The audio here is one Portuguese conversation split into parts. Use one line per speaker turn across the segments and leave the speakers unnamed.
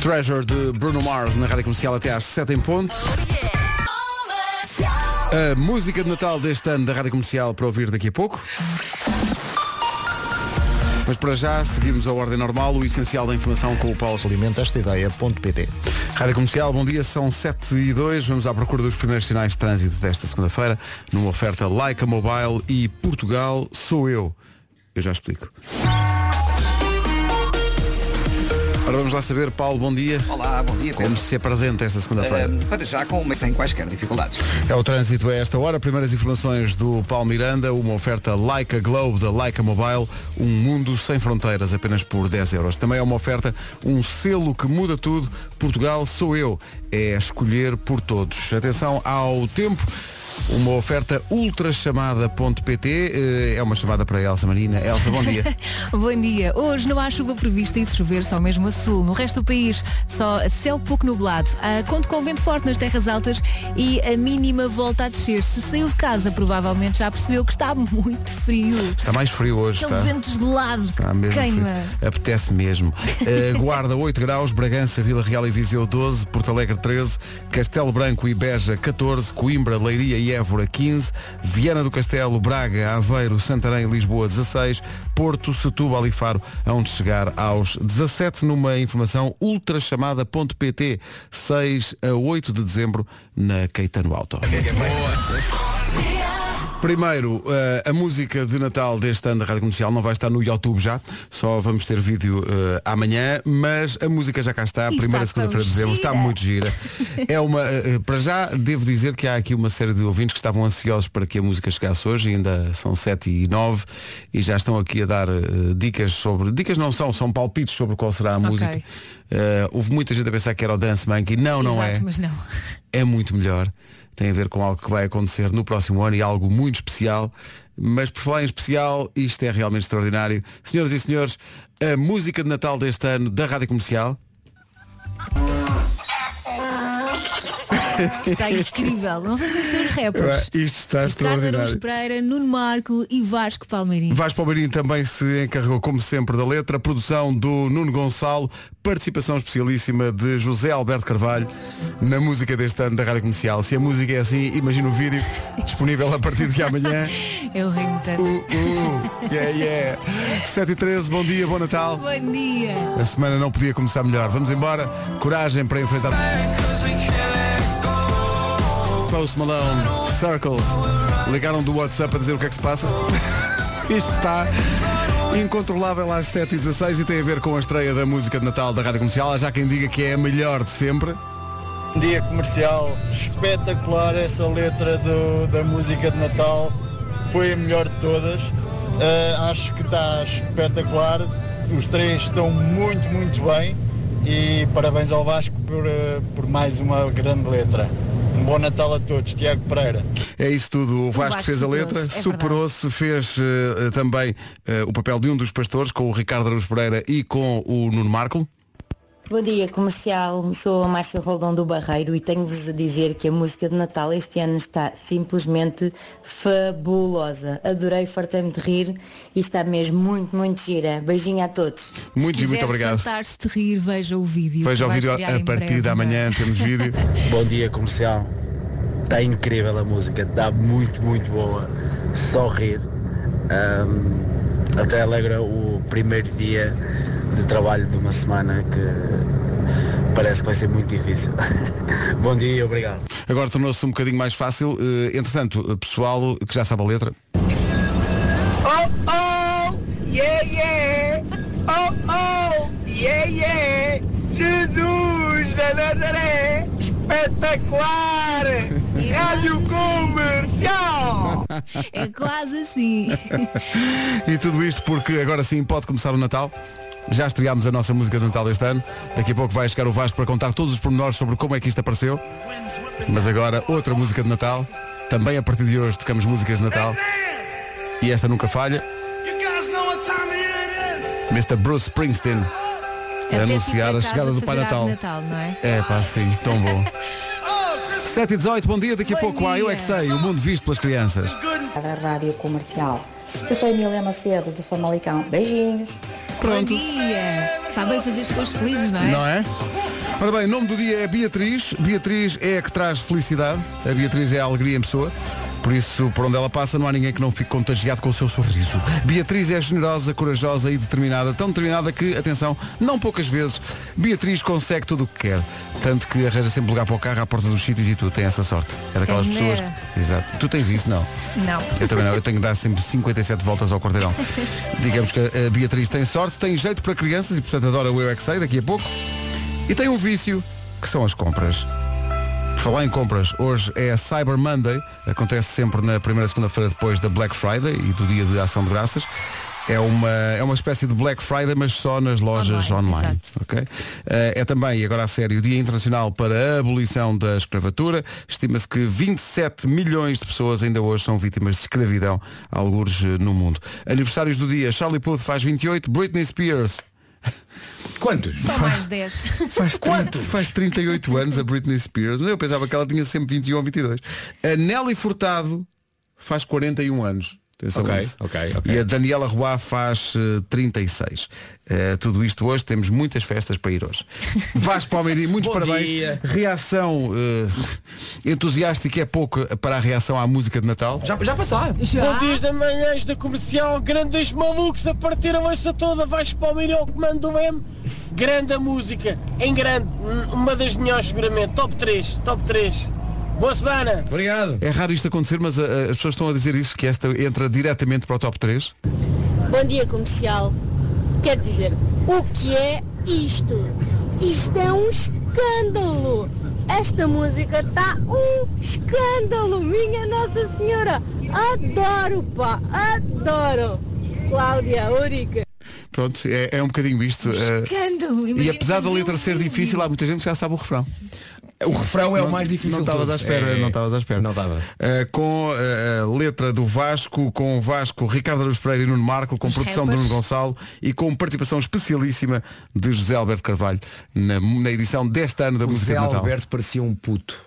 Treasure de Bruno Mars na Rádio Comercial até às 7 em ponto. A música de Natal deste ano da Rádio Comercial para ouvir daqui a pouco. Mas para já seguimos a ordem normal, o essencial da informação com o Paulo
Alimenta esta ideia.pt
Rádio Comercial, bom dia, são 7 e 2 Vamos à procura dos primeiros sinais de trânsito desta segunda-feira Numa oferta Leica Mobile e Portugal sou eu. Eu já explico Ora vamos lá saber, Paulo, bom dia.
Olá, bom dia.
Como
Pedro.
se apresenta esta segunda-feira?
Uh, para já com sem quaisquer dificuldades.
É o trânsito a esta hora. Primeiras informações do Paulo Miranda, uma oferta Leica Globe da Leica Mobile, um mundo sem fronteiras apenas por 10 euros. Também é uma oferta, um selo que muda tudo. Portugal sou eu. É escolher por todos. Atenção ao tempo. Uma oferta ultrachamada.pt eh, É uma chamada para a Elsa Marina. Elsa, bom dia.
Bom dia. Hoje não há chuva prevista e se chover só mesmo a sul. No resto do país, só céu pouco nublado. Ah, conto com vento forte nas terras altas e a mínima volta a descer. Se saiu de casa, provavelmente já percebeu que está muito frio.
Está mais frio hoje,
Aquele
está.
vento gelado
Está mesmo
queima.
frio. Apetece mesmo. Uh, Guarda 8 graus, Bragança, Vila Real e Viseu 12, Porto Alegre 13, Castelo Branco e Beja 14, Coimbra, Leiria e Évora 15, Viana do Castelo, Braga, Aveiro, Santarém e Lisboa 16, Porto, Setúbal e Faro, onde chegar aos 17 numa informação ultrachamada.pt 6 a 8 de dezembro na Caetano Auto. Primeiro, eh, a música de Natal deste ano da Rádio Comercial não vai estar no YouTube já, só vamos ter vídeo eh, amanhã, mas a música já cá está,
E
primeira segunda-feira de dezembro, está muito gira. É uma, eh, para já devo dizer que há aqui uma série de ouvintes que estavam ansiosos para que a música chegasse hoje, ainda são 7 e 9 e já estão aqui a dar eh, dicas sobre, dicas não são, são palpites sobre qual será a
Ok.
música. Houve muita gente a pensar que era o Dance Monkey, não, não
Exato,
é
não.
é muito melhor. Tem a ver com algo que vai acontecer no próximo ano e algo muito especial. Mas por falar em especial, isto é realmente extraordinário. Senhoras e senhores, a música de Natal deste ano da Rádio Comercial.
Está incrível. Não sei se conhecem os rappers.
Isto está
Ricardo
extraordinário.
Pereira, Nuno Marco e Vasco Palmeirinho.
Vasco Palmeirinho também se encarregou, como sempre, da letra. Produção do Nuno Gonçalo. Participação especialíssima de José Alberto Carvalho na música deste ano da Rádio Comercial. Se a música é assim, imagina o vídeo disponível a partir de amanhã.
Eu rio tanto.
Uh, uh, yeah, yeah. 7 e 13, bom dia, bom Natal.
Bom dia.
A semana não podia começar melhor. Vamos embora. Coragem para enfrentar. Post Malone, Circles. Ligaram do WhatsApp a dizer o que é que se passa. Isto está incontrolável às 7h16 e tem a ver com a estreia da música de Natal da Rádio Comercial. Há já quem diga que é a melhor de sempre.
Dia comercial, espetacular essa letra do- da música de Natal, foi a melhor de todas. Ah, acho que está espetacular, os três estão muito, muito bem e parabéns ao Vasco por, ah, por mais uma grande letra. Um bom Natal a todos, Tiago Pereira.
É isso tudo. O Vasco,
Vasco
fez a letra,
é
superou-se, fez eh, também eh, o papel de um dos pastores com o Ricardo Araújo Pereira e com o Nuno Marco.
Bom dia comercial, sou a Márcia Roldão do Barreiro e tenho-vos a dizer que a música de Natal este ano está simplesmente fabulosa. Adorei, fartei-me de rir e está mesmo muito, muito gira. Beijinho a todos.
Muito e
Se
muito obrigado.
fartar-se de rir, veja o vídeo.
Veja o vídeo a
em
partir
breve
da
na-
manhã, temos vídeo.
Bom dia comercial. Está incrível a música, está muito, muito boa. Só rir. Ahm, até alegra o primeiro dia de trabalho de uma semana que parece que vai ser muito difícil. Bom dia, obrigado.
Agora tornou-se um bocadinho mais fácil. Eh, entretanto, pessoal que já sabe a letra,
Oh, oh, yeah, yeah, oh, oh, yeah, yeah, Jesus da Nazaré, espetacular, Rádio Comercial.
É quase assim.
E tudo isto porque agora sim pode começar o Natal. Já estreámos a nossa música de Natal deste ano. Daqui a pouco vai chegar o Vasco para contar todos os pormenores sobre como é que isto apareceu. Mas agora outra música de Natal. Também a partir de hoje tocamos músicas de Natal. E esta nunca falha. Mr. Bruce Springsteen. A anunciar a chegada do Pai Natal.
Natal, é?
É pá, sim, tão bom. 7 e 18, bom dia. Daqui a
Bom
pouco há Eu é que
dia.
sei, o mundo visto pelas crianças.
da Rádio Comercial. Eu sou Emília Macedo, de Famalicão. Beijinhos.
Pronto.
Bom dia. Sabem fazer as pessoas felizes, não é?
Não é? Ora bem, o nome do dia é Beatriz. Beatriz é a que traz felicidade. A Beatriz é a alegria em pessoa. Por isso, por onde ela passa, não há ninguém que não fique contagiado com o seu sorriso. Beatriz é generosa, corajosa e determinada. Tão determinada que, atenção, não poucas vezes, Beatriz consegue tudo o que quer. Tanto que arranja sempre lugar para o carro à porta dos sítios e tu tens essa sorte. É daquelas
Quem
pessoas. Exato. Tu tens isso? Não.
Não.
Eu também não, eu tenho que dar sempre 57 voltas ao quarteirão. Digamos que a Beatriz tem sorte, tem jeito para crianças e portanto adora o Eu é que Sei daqui a pouco. E tem um vício, que são as compras. Falar em compras, hoje é Cyber Monday, acontece sempre na primeira segunda-feira depois da Black Friday e do dia de ação de graças. É uma, é uma espécie de Black Friday, mas só nas lojas
Online,
online.
exato.
ok? Eh, é também, e agora a sério, o Dia Internacional para a Abolição da Escravatura. Estima-se que 27 milhões de pessoas ainda hoje são vítimas de escravidão, alguns eh, no mundo. Aniversários do dia, Charlie Puth faz 28, Britney Spears
Quantos?
Só mais 10.
faz, 30, faz 38 anos a Britney Spears. Eu pensava que ela tinha sempre 21 ou 22. A Nelly Furtado faz 41 anos. Atenção
Ok,
a isso.
ok, ok.
E a Daniela Roy faz eh, 36. Eh, tudo isto hoje, temos muitas festas para ir hoje. Vasco Palmeirim, muitos
Bom
parabéns.
dia.
Reação eh, entusiástica é pouco para a reação à música de Natal.
Já, já passar.
Já?
dias da manhãs da comercial, grandes malucos a partir a lança toda, vais para o Mirão, comando do M, grande a música, em grande, uma das melhores seguramente, top 3, top 3. Boa semana!
Obrigado.
É raro isto acontecer, mas eh, as pessoas estão a dizer isso, que esta entra diretamente para o top 3.
Bom dia comercial. Quer dizer, o que é isto? Isto é um escândalo! Esta música está um escândalo, minha Nossa Senhora! Adoro, pá, adoro! Cláudia, Úrica.
Pronto, é, é um bocadinho isto. eh,
Escândalo.
e apesar da
ver
letra ser difícil, há muita gente que já sabe o refrão.
O refrão é
Não-
o mais difícil
Não estavas à espera,
É-
não estavas à espera.
Não estava.
Uh, com uh, a letra do Vasco, com o Vasco, Ricardo Araújo Pereira e Nuno Marco, com
Os
produção de
rappers.
Nuno Gonçalo e com participação especialíssima de José Alberto Carvalho na, na edição deste ano da
O
música
Zé
de Natal.
Alberto parecia um puto.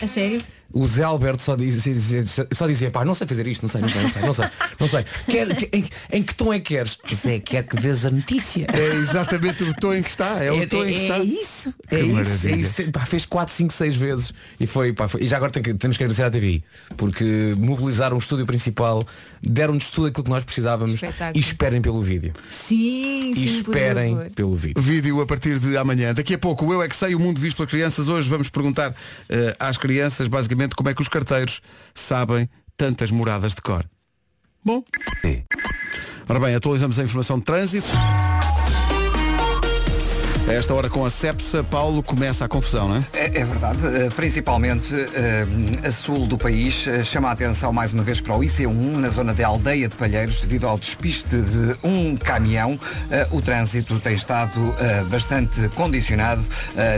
A sério?
O Zé Alberto só dizia, só dizia, pá, não sei fazer isto, não sei, não sei, não sei, não sei, não sei. Quer, que- em, em que tom é que queres? Zé, quer que dês a notícia.
É exatamente o tom em que está. É, o tom em que está.
isso.
Que
É isso, é isso. Pá, fez 4, 5, 6 vezes. E foi, pá, foi- E já agora tem que- temos que agradecer à TV. Porque mobilizaram o estúdio principal, deram-nos tudo aquilo que nós precisávamos
Espetáculo.
e esperem pelo vídeo.
Sim,
E
sim, por
esperem
favor.
pelo vídeo.
Vídeo a partir de amanhã. Daqui a pouco o Eu é que sei, o mundo visto pelas crianças. Hoje vamos perguntar eh, às crianças basicamente como é que os carteiros sabem tantas moradas de cor. Bom. Ora bem, atualizamos a informação de trânsito. A esta hora com a Cepsa, Paulo, começa a confusão, não é?
É, é verdade, eh, principalmente eh, a sul do país eh, chama a atenção mais uma vez para o IC1 na zona de Aldeia de Palheiros devido ao despiste de um caminhão. Eh, O trânsito tem estado bastante condicionado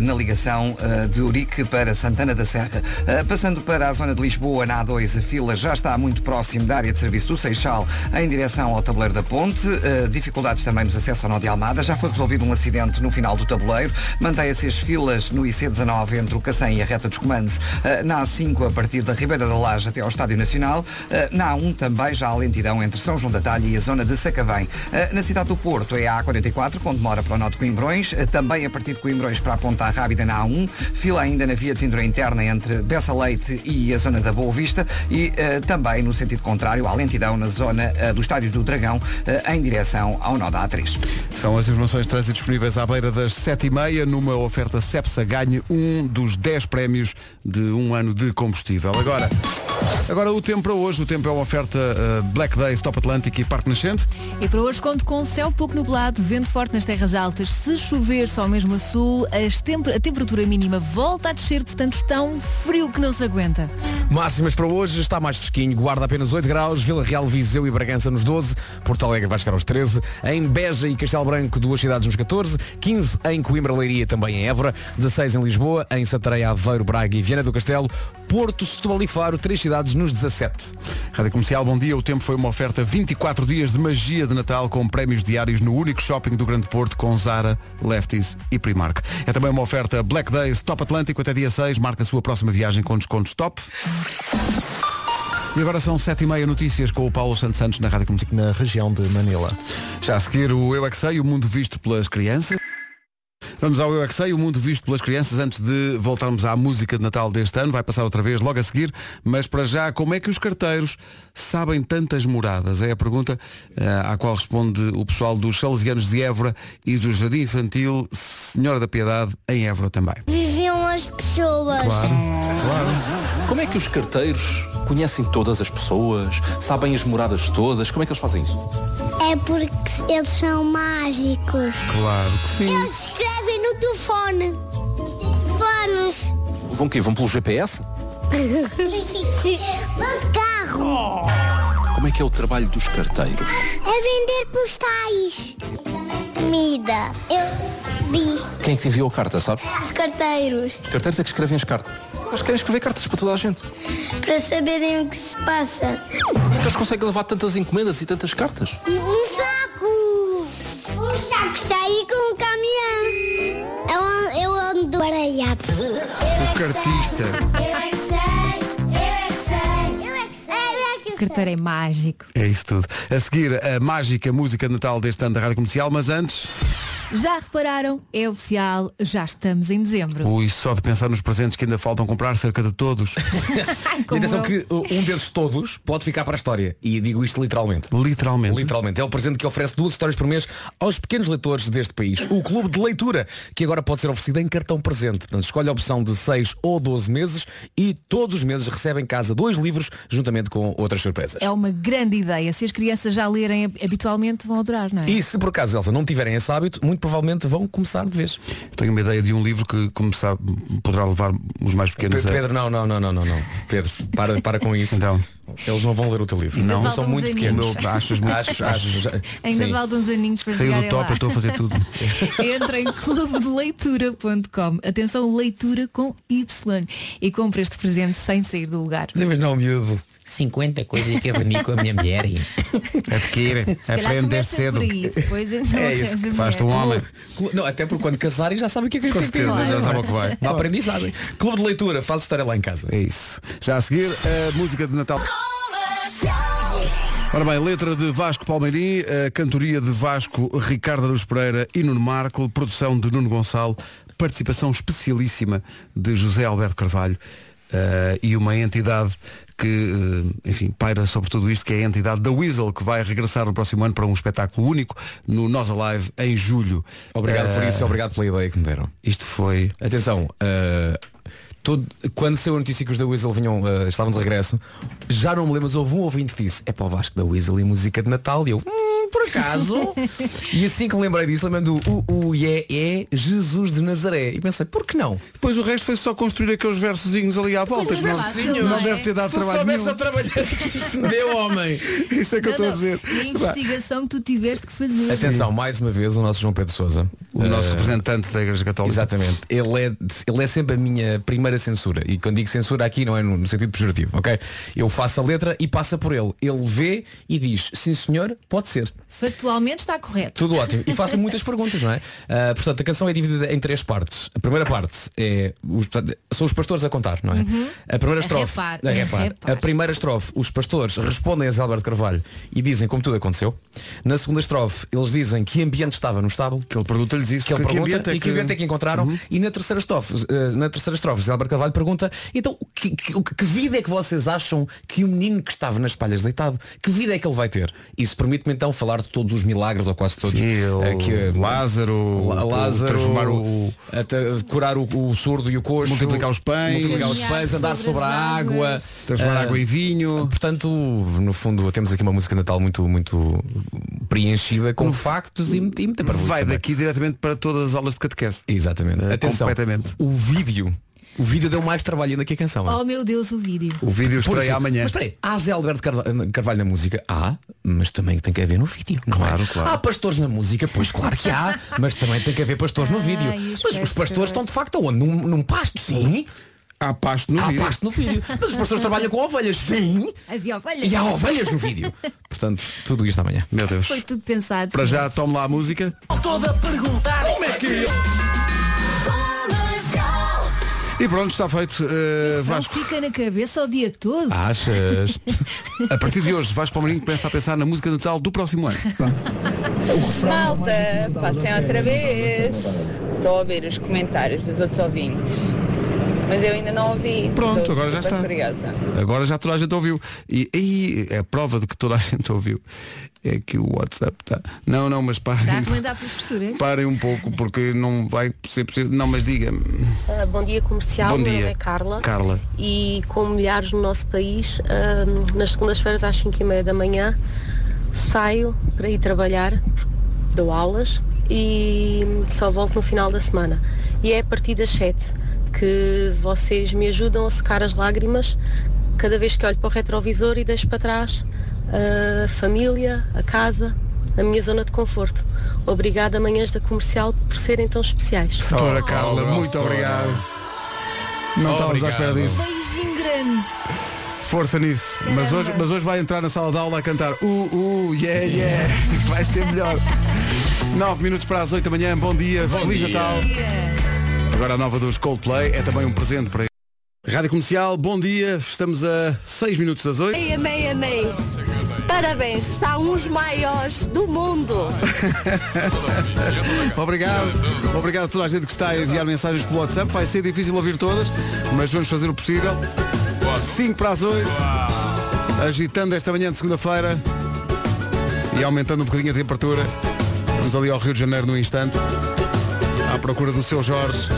na ligação de Urique para Santana da Serra. Passando para a zona de Lisboa, na A2, a fila já está muito próximo da área de serviço do Seixal em direção ao tabuleiro da ponte. Dificuldades também nos acessos ao nó de Almada. Já foi resolvido um acidente no final do tabuleiro. Mantém-se as filas no IC19 entre o Cacém e a reta dos comandos. eh, Na A5 a partir da Ribeira da Laje até ao Estádio Nacional. Eh, Na A1 também já há lentidão entre São João da Talha e a zona de Sacavém. Eh, Na cidade do Porto é a A44 com demora para o nó de Coimbrões. Também a partir de Coimbrões para a Ponta Rábida na A1. Fila ainda na via de cintura interna entre Bessa Leite e a zona da Boa Vista. E também no sentido contrário há lentidão na zona do Estádio do Dragão em direção ao nó da A3.
São as informações de trânsito disponíveis à beira das 7h30 numa oferta Cepsa ganhe um dos 10 prémios de um ano de combustível. Agora, agora o tempo para hoje. O tempo é uma oferta eh, Black Days, Top Atlântico e Parque Nascente.
E para hoje conto com céu pouco nublado, vento forte nas terras altas. Se chover só mesmo a sul, as temper- a temperatura mínima volta a descer, portanto está um frio que não se aguenta.
Máximas para hoje, está mais fresquinho, guarda apenas 8 graus, Vila Real, Viseu e Bragança nos 12, Porto Alegre vai chegar aos 13, em Beja e Castelo Branco, duas cidades nos 14, 15 em Coimbra, Leiria, também em Évora, 16 em Lisboa, em Santarém, Aveiro, Braga e Viana do Castelo, Porto, Setúbal e Faro, três cidades nos 17.
Rádio Comercial, bom dia. O tempo foi uma oferta 24 dias de magia de Natal com prémios diários no único shopping do Grande Porto com Zara, Lefties e Primark. É também uma oferta Black Days Top Atlântico até dia 6. Marca a sua próxima viagem com descontos top. E agora são sete e meia notícias com o Paulo Santos Santos na Rádio Comercial.
Na região de Manila.
Já a seguir o Eu é que Sei, o mundo visto pelas crianças. Vamos ao Eu é que Sei, o mundo visto pelas crianças antes de voltarmos à música de Natal deste ano. Vai passar outra vez logo a seguir, mas para já, como é que os carteiros sabem tantas moradas? É a pergunta eh, à qual responde o pessoal dos Salesianos de Évora e do Jardim Infantil Senhora da Piedade em Évora também.
Viviam as pessoas.
Como é que os carteiros conhecem todas as pessoas, sabem as moradas todas? Como é que eles fazem isso?
É porque eles são mágicos.
Claro que sim.
Eles escrevem no telefone. Telefones.
Vão quê? Vão pelo GPS?
Vão de carro.
Como é que é o trabalho dos carteiros?
É vender postais. Comida. Eu vi.
Quem é que te enviou a carta, sabes?
Os carteiros.
Os carteiros é que escrevem as cartas. Eles querem escrever cartas para toda a gente.
Para saberem o que se passa.
Como é que eles conseguem levar tantas encomendas e tantas cartas?
Um saco. Um saco sair com um caminhão. Eu, ando- eu ando baralhado.
O cartista.
Eu é que sei. Eu é que sei. Eu é que sei. Eu é que
O carteiro é mágico.
É isso tudo. A seguir, a mágica música de Natal deste ano da Rádio Comercial, mas antes,
Já repararam? É oficial, já estamos em dezembro.
ui, só de pensar nos presentes que ainda faltam comprar, cerca de todos.
E atenção
eu.
que uh, um desses todos pode ficar para a história. E digo isto literalmente.
Literalmente.
Literalmente. É o presente que oferece duas histórias por mês aos pequenos leitores deste país. O Clube de Leitura, que agora pode ser oferecido em cartão presente. Portanto, escolhe a opção de 6 ou 12 meses e todos os meses recebe em casa dois livros, juntamente com outras surpresas.
É uma grande ideia. Se as crianças já lerem habitualmente, vão adorar, não é?
E se por acaso, Elsa, não tiverem esse hábito, muito provavelmente vão começar de vez.
Tenho uma ideia de um livro que começar, poderá levar os mais pequenos
Pe-
a...
Pedro, não, não, não, não, não, não. Pedro, para, para com isso.
Então.
Eles não vão ler o teu livro. Não, são muito pequenos.
Achas muito-
Acho, acho, já-
Ainda faltam uns aninhos para
Saiu do top,
lá.
eu estou a fazer tudo.
Entra em clubedeleitura.com. Atenção, leitura com Y. E compra este presente sem sair do lugar.
Mas não, miúdo. 50 coisas que abani com a minha mulher.
Adquire,
Se calhar
aprende desde cedo.
aí, depois então
É isso
arranja
Faz-te um homem.
Não, até porque quando casarem já sabem o que é que
Com
tem que
certeza, já sabem o que vai.
Uma aprendizagem. Clube de leitura, faz história lá em casa.
É isso. Já a seguir, a música de Natal. Ora bem, letra de Vasco Palmeirim, a cantoria de Vasco Ricardo Aruz Pereira e Nuno Marco, produção de Nuno Gonçalo, participação especialíssima de José Alberto Carvalho eh, e uma entidade que, eh, enfim, paira sobre tudo isto, que é a entidade da Weasel, que vai regressar no próximo ano para um espetáculo único no Nós Alive em julho.
Obrigado por
Eh,
isso, obrigado pela ideia que me deram.
Isto foi.
Atenção, uh, todo- quando saiu a notícia que os da Weasel vinham, uh, estavam de regresso, já não me lembro, mas houve um ouvinte que disse, é para o Vasco da Weasel e música de Natal. E eu, hum, por acaso? e assim que me lembrei disso, lembrando o o é, é Jesus de Nazaré. E pensei, por que não?
Depois o resto foi só construir aqueles versozinhos ali à volta.
Pois
que
é
não,
fácil,
não
não é?
deve ter dado trabalho nenhum.
trabalhar isso me deu, homem.
Isso é que eu estou
Não,
a
não.
dizer.
E a investigação que tu tiveste que fazer.
Atenção, mais uma vez o nosso João Pedro Sousa.
O nosso
Uh,
representante da Igreja Católica.
Exatamente. Ele é, ele é sempre a minha primeira censura. E quando digo censura aqui não é no, no sentido pejorativo, ok? Eu faço a letra e passa por ele. Ele vê e diz, sim senhor, pode ser.
Factualmente está correto.
Tudo ótimo. E faço muitas perguntas, não é? Ah, portanto, a canção é dividida em três partes. A primeira parte é os, portanto, são os pastores a contar, não é?
Uhum.
A primeira
A
estrofe.
repar,
a
a
repar.
repar.
A primeira estrofe, os pastores respondem a Zé Alberto Carvalho e dizem como tudo aconteceu. Na segunda estrofe, eles dizem que ambiente estava no estábulo.
Que ele pergunta-lhes isso.
Que ele
que
pergunta
ambiente é
e que ambiente é que encontraram. E na terceira estrofe, eh, na terceira estrofe, Zé Alberto Carvalho pergunta, então, que, que, que vida é que vocês acham que o menino que estava nas palhas deitado, que vida é que ele vai ter? Isso permite-me então falar de todos os milagres, ou quase todos.
Sim, o
eh, que,
Lázaro,
La-
o-
Lázaro,
transformar o-
até curar o, o surdo e o coxo,
Multiplicar os pães.
multiplicar os pães, andar
sobre
sobre a água.
Transformar
Ah,
água em vinho.
Portanto, no fundo, temos aqui uma música Natal muito, muito preenchida com factos e, e muita parvoíce
Vai
também.
daqui diretamente para todas as aulas de catequese.
Exatamente.
Eh,
Atenção,
completamente.
o vídeo. O vídeo deu mais trabalho ainda que a canção.
Oh meu Deus, o vídeo.
O vídeo
Porque-
estreia amanhã.
Mas espera aí, há Zé Alberto Carva- Carvalho na música? Há, mas também tem que haver no vídeo. é?
Claro, claro.
Há pastores na música? Pois claro que há, mas também tem que haver pastores no
Ai,
vídeo.
os
Mas os
pastores.
pastores estão de facto onde? Num, num pasto? Sim.
Há pasto no
há
vídeo.
pasto no vídeo. Mas os pastores trabalham com ovelhas? Sim.
Havia ovelhas.
E há ovelhas no vídeo. Portanto, tudo isto amanhã.
Meu Deus.
Foi tudo pensado.
Para já, tome lá a música.
Toda perguntar como é que
E E pronto, está feito. Uh, Vasco.
fica na cabeça o dia todo.
Achas? a partir de hoje, Vasco Palmeirinho começa a pensar na música de Natal do próximo ano.
Malta, passem outra vez. Estou a ouvir os comentários dos outros ouvintes. Mas eu ainda não ouvi.
Pronto, agora já está.
curiosa.
Agora já toda a gente ouviu. E, e é a prova de que toda a gente ouviu. É que o WhatsApp está. Não, não, mas
Está a
parem. Parem um pouco porque não vai ser possível. Não, mas diga-me.
Ah, bom dia comercial,
Bom
meu nome
dia.
é Carla.
Carla.
E como milhares no nosso país, ah, nas segundas-feiras às 5 e meia da manhã saio para ir trabalhar, dou aulas e só volto no final da semana. E é a partir das 7 que vocês me ajudam a secar as lágrimas cada vez que olho para o retrovisor e deixo para trás a família, a casa, a minha zona de conforto. Obrigada, Manhãs da Comercial, por serem tão especiais.
Doutora Carla, muito obrigado. Não estávamos à espera disso.
Beijinho grande.
Força nisso. Mas hoje, mas hoje vai entrar na sala de aula a cantar Uh, uh, yeah, yeah. Vai ser melhor. 9 minutos para as 8 da manhã. Bom dia. Feliz
dia.
Natal. Agora a nova dos Coldplay é também um presente para Rádio Comercial, bom dia. Estamos a 6 minutos das 8.
Amei, amei, amei. Parabéns, são os maiores do mundo.
Obrigado. Obrigado a toda a gente que está a enviar mensagens pelo WhatsApp. Vai ser difícil ouvir todas, mas vamos fazer o possível. 5 para as 8. Agitando esta manhã de segunda-feira e aumentando um bocadinho a temperatura. Vamos ali ao Rio de Janeiro no instante. À procura do seu Jorge.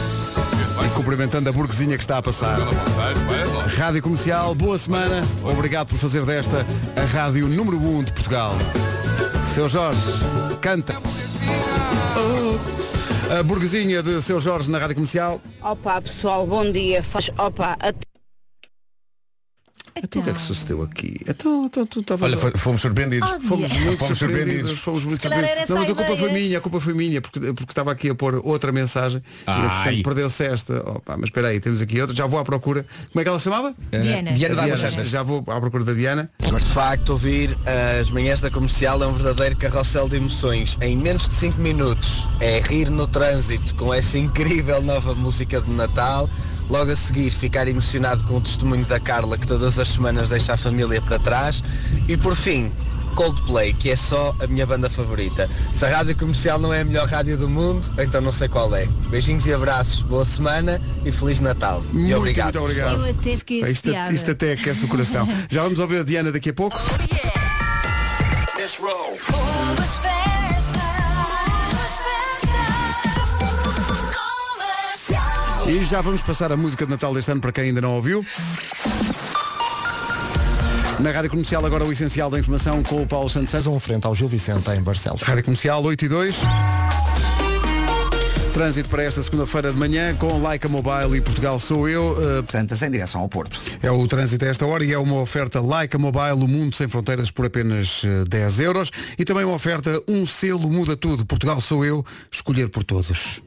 E cumprimentando a burguesinha que está a passar. Rádio Comercial, boa semana. Obrigado por fazer desta a rádio número 1 de Portugal. Seu Jorge, canta. A burguesinha de Seu Jorge na Rádio Comercial.
Opa, pessoal, bom dia. Faz, opa, até
Então o que é que sucedeu aqui? Então, então tu estavas.
Olha, foi- fomos surpreendidos.
Oh,
Fomos
dia.
muito
Fomos
surpreendidos.
surpreendidos.
Fomos muito surpreendidos. Não, mas a culpa foi
ideia.
minha, a culpa foi minha, porque, porque estava aqui a pôr outra mensagem e
Ai.
entretanto perdeu-se esta. Opa, mas espera aí, temos aqui outra. Já vou à procura. Como é que ela se chamava?
Diana.
Diana
A
da Águas Santas.
Já vou à procura da Diana.
Mas de facto ouvir as manhãs da comercial é um verdadeiro carrossel de emoções. Em menos de 5 minutos é rir no trânsito com essa incrível nova música de Natal. Logo a seguir ficar emocionado com o testemunho da Carla que todas as semanas deixa a família para trás. E por fim, Coldplay, que é só a minha banda favorita. Se a rádio comercial não é a melhor rádio do mundo, então não sei qual é. Beijinhos e abraços, boa semana e Feliz Natal. e
Muito,
obrigado.
muito obrigado.
Eu até fiquei
Isto, isto até aquece o coração. Já vamos ouvir a Diana daqui a pouco. E já vamos passar a música de Natal deste ano para quem ainda não ouviu. Na Rádio Comercial agora o essencial da informação com o Paulo Santos Santos.
Um frente ao Gil Vicente em Barcelos.
Rádio Comercial 8 e 2. Trânsito para esta segunda-feira de manhã com Leica Mobile e Portugal Sou Eu. Uh,
Santas em direção ao Porto.
é o trânsito a esta hora e é uma oferta Leica Mobile, o mundo sem fronteiras por apenas eh, 10 euros. E também uma oferta Um Selo Muda Tudo. Portugal Sou Eu, escolher por todos.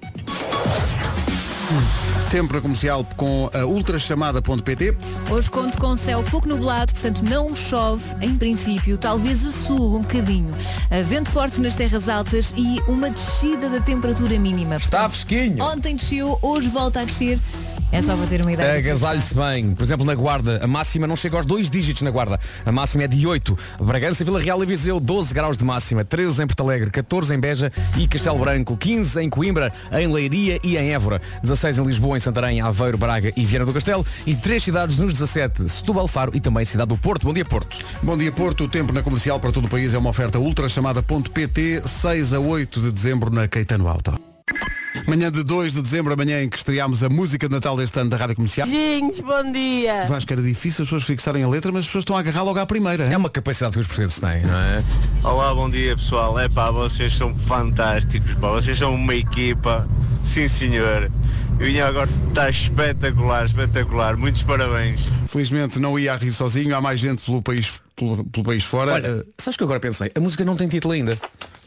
Tempo na comercial com a ultrachamada.pt.
Hoje conto com céu pouco nublado, portanto não chove, em princípio, talvez a sul um bocadinho. A vento forte nas terras altas e uma descida da temperatura mínima.
Está fresquinho.
Ontem desceu, hoje volta a descer. É só para ter uma ideia.
Agasalhe-se bem. Por exemplo, na Guarda, a máxima não chega aos dois dígitos na Guarda. A máxima é de 8. Bragança, Vila Real e Viseu, 12 graus de máxima. 13 em Porto Alegre, 14 em Beja e Castelo Branco. 15 em Coimbra, em Leiria e em Évora. 16 em Lisboa, em Santarém, Aveiro, Braga e Viana do Castelo. E três cidades nos 17. Setúbal, Faro e também Cidade do Porto. Bom dia, Porto.
Bom dia Porto, o tempo na comercial para todo o país é uma oferta ultrachamada.pt 6 a 8 de dezembro na Caetano Alto. Manhã de 2 de dezembro, amanhã em que estreámos a música de Natal deste ano da Rádio Comercial.
Beijinhos, bom dia.
Vasco era difícil as pessoas fixarem a letra, mas as pessoas estão a agarrar logo à primeira.
É uma capacidade que os portugueses têm, não é?
Olá, bom dia pessoal. É pá, vocês são fantásticos, pá. Vocês são uma equipa, sim senhor. E o está espetacular, espetacular. Muitos parabéns.
Felizmente não ia a rir sozinho, há mais gente pelo país, pelo, pelo país fora.
Olha,
Eh,
sabes que eu agora pensei? A música não tem título ainda.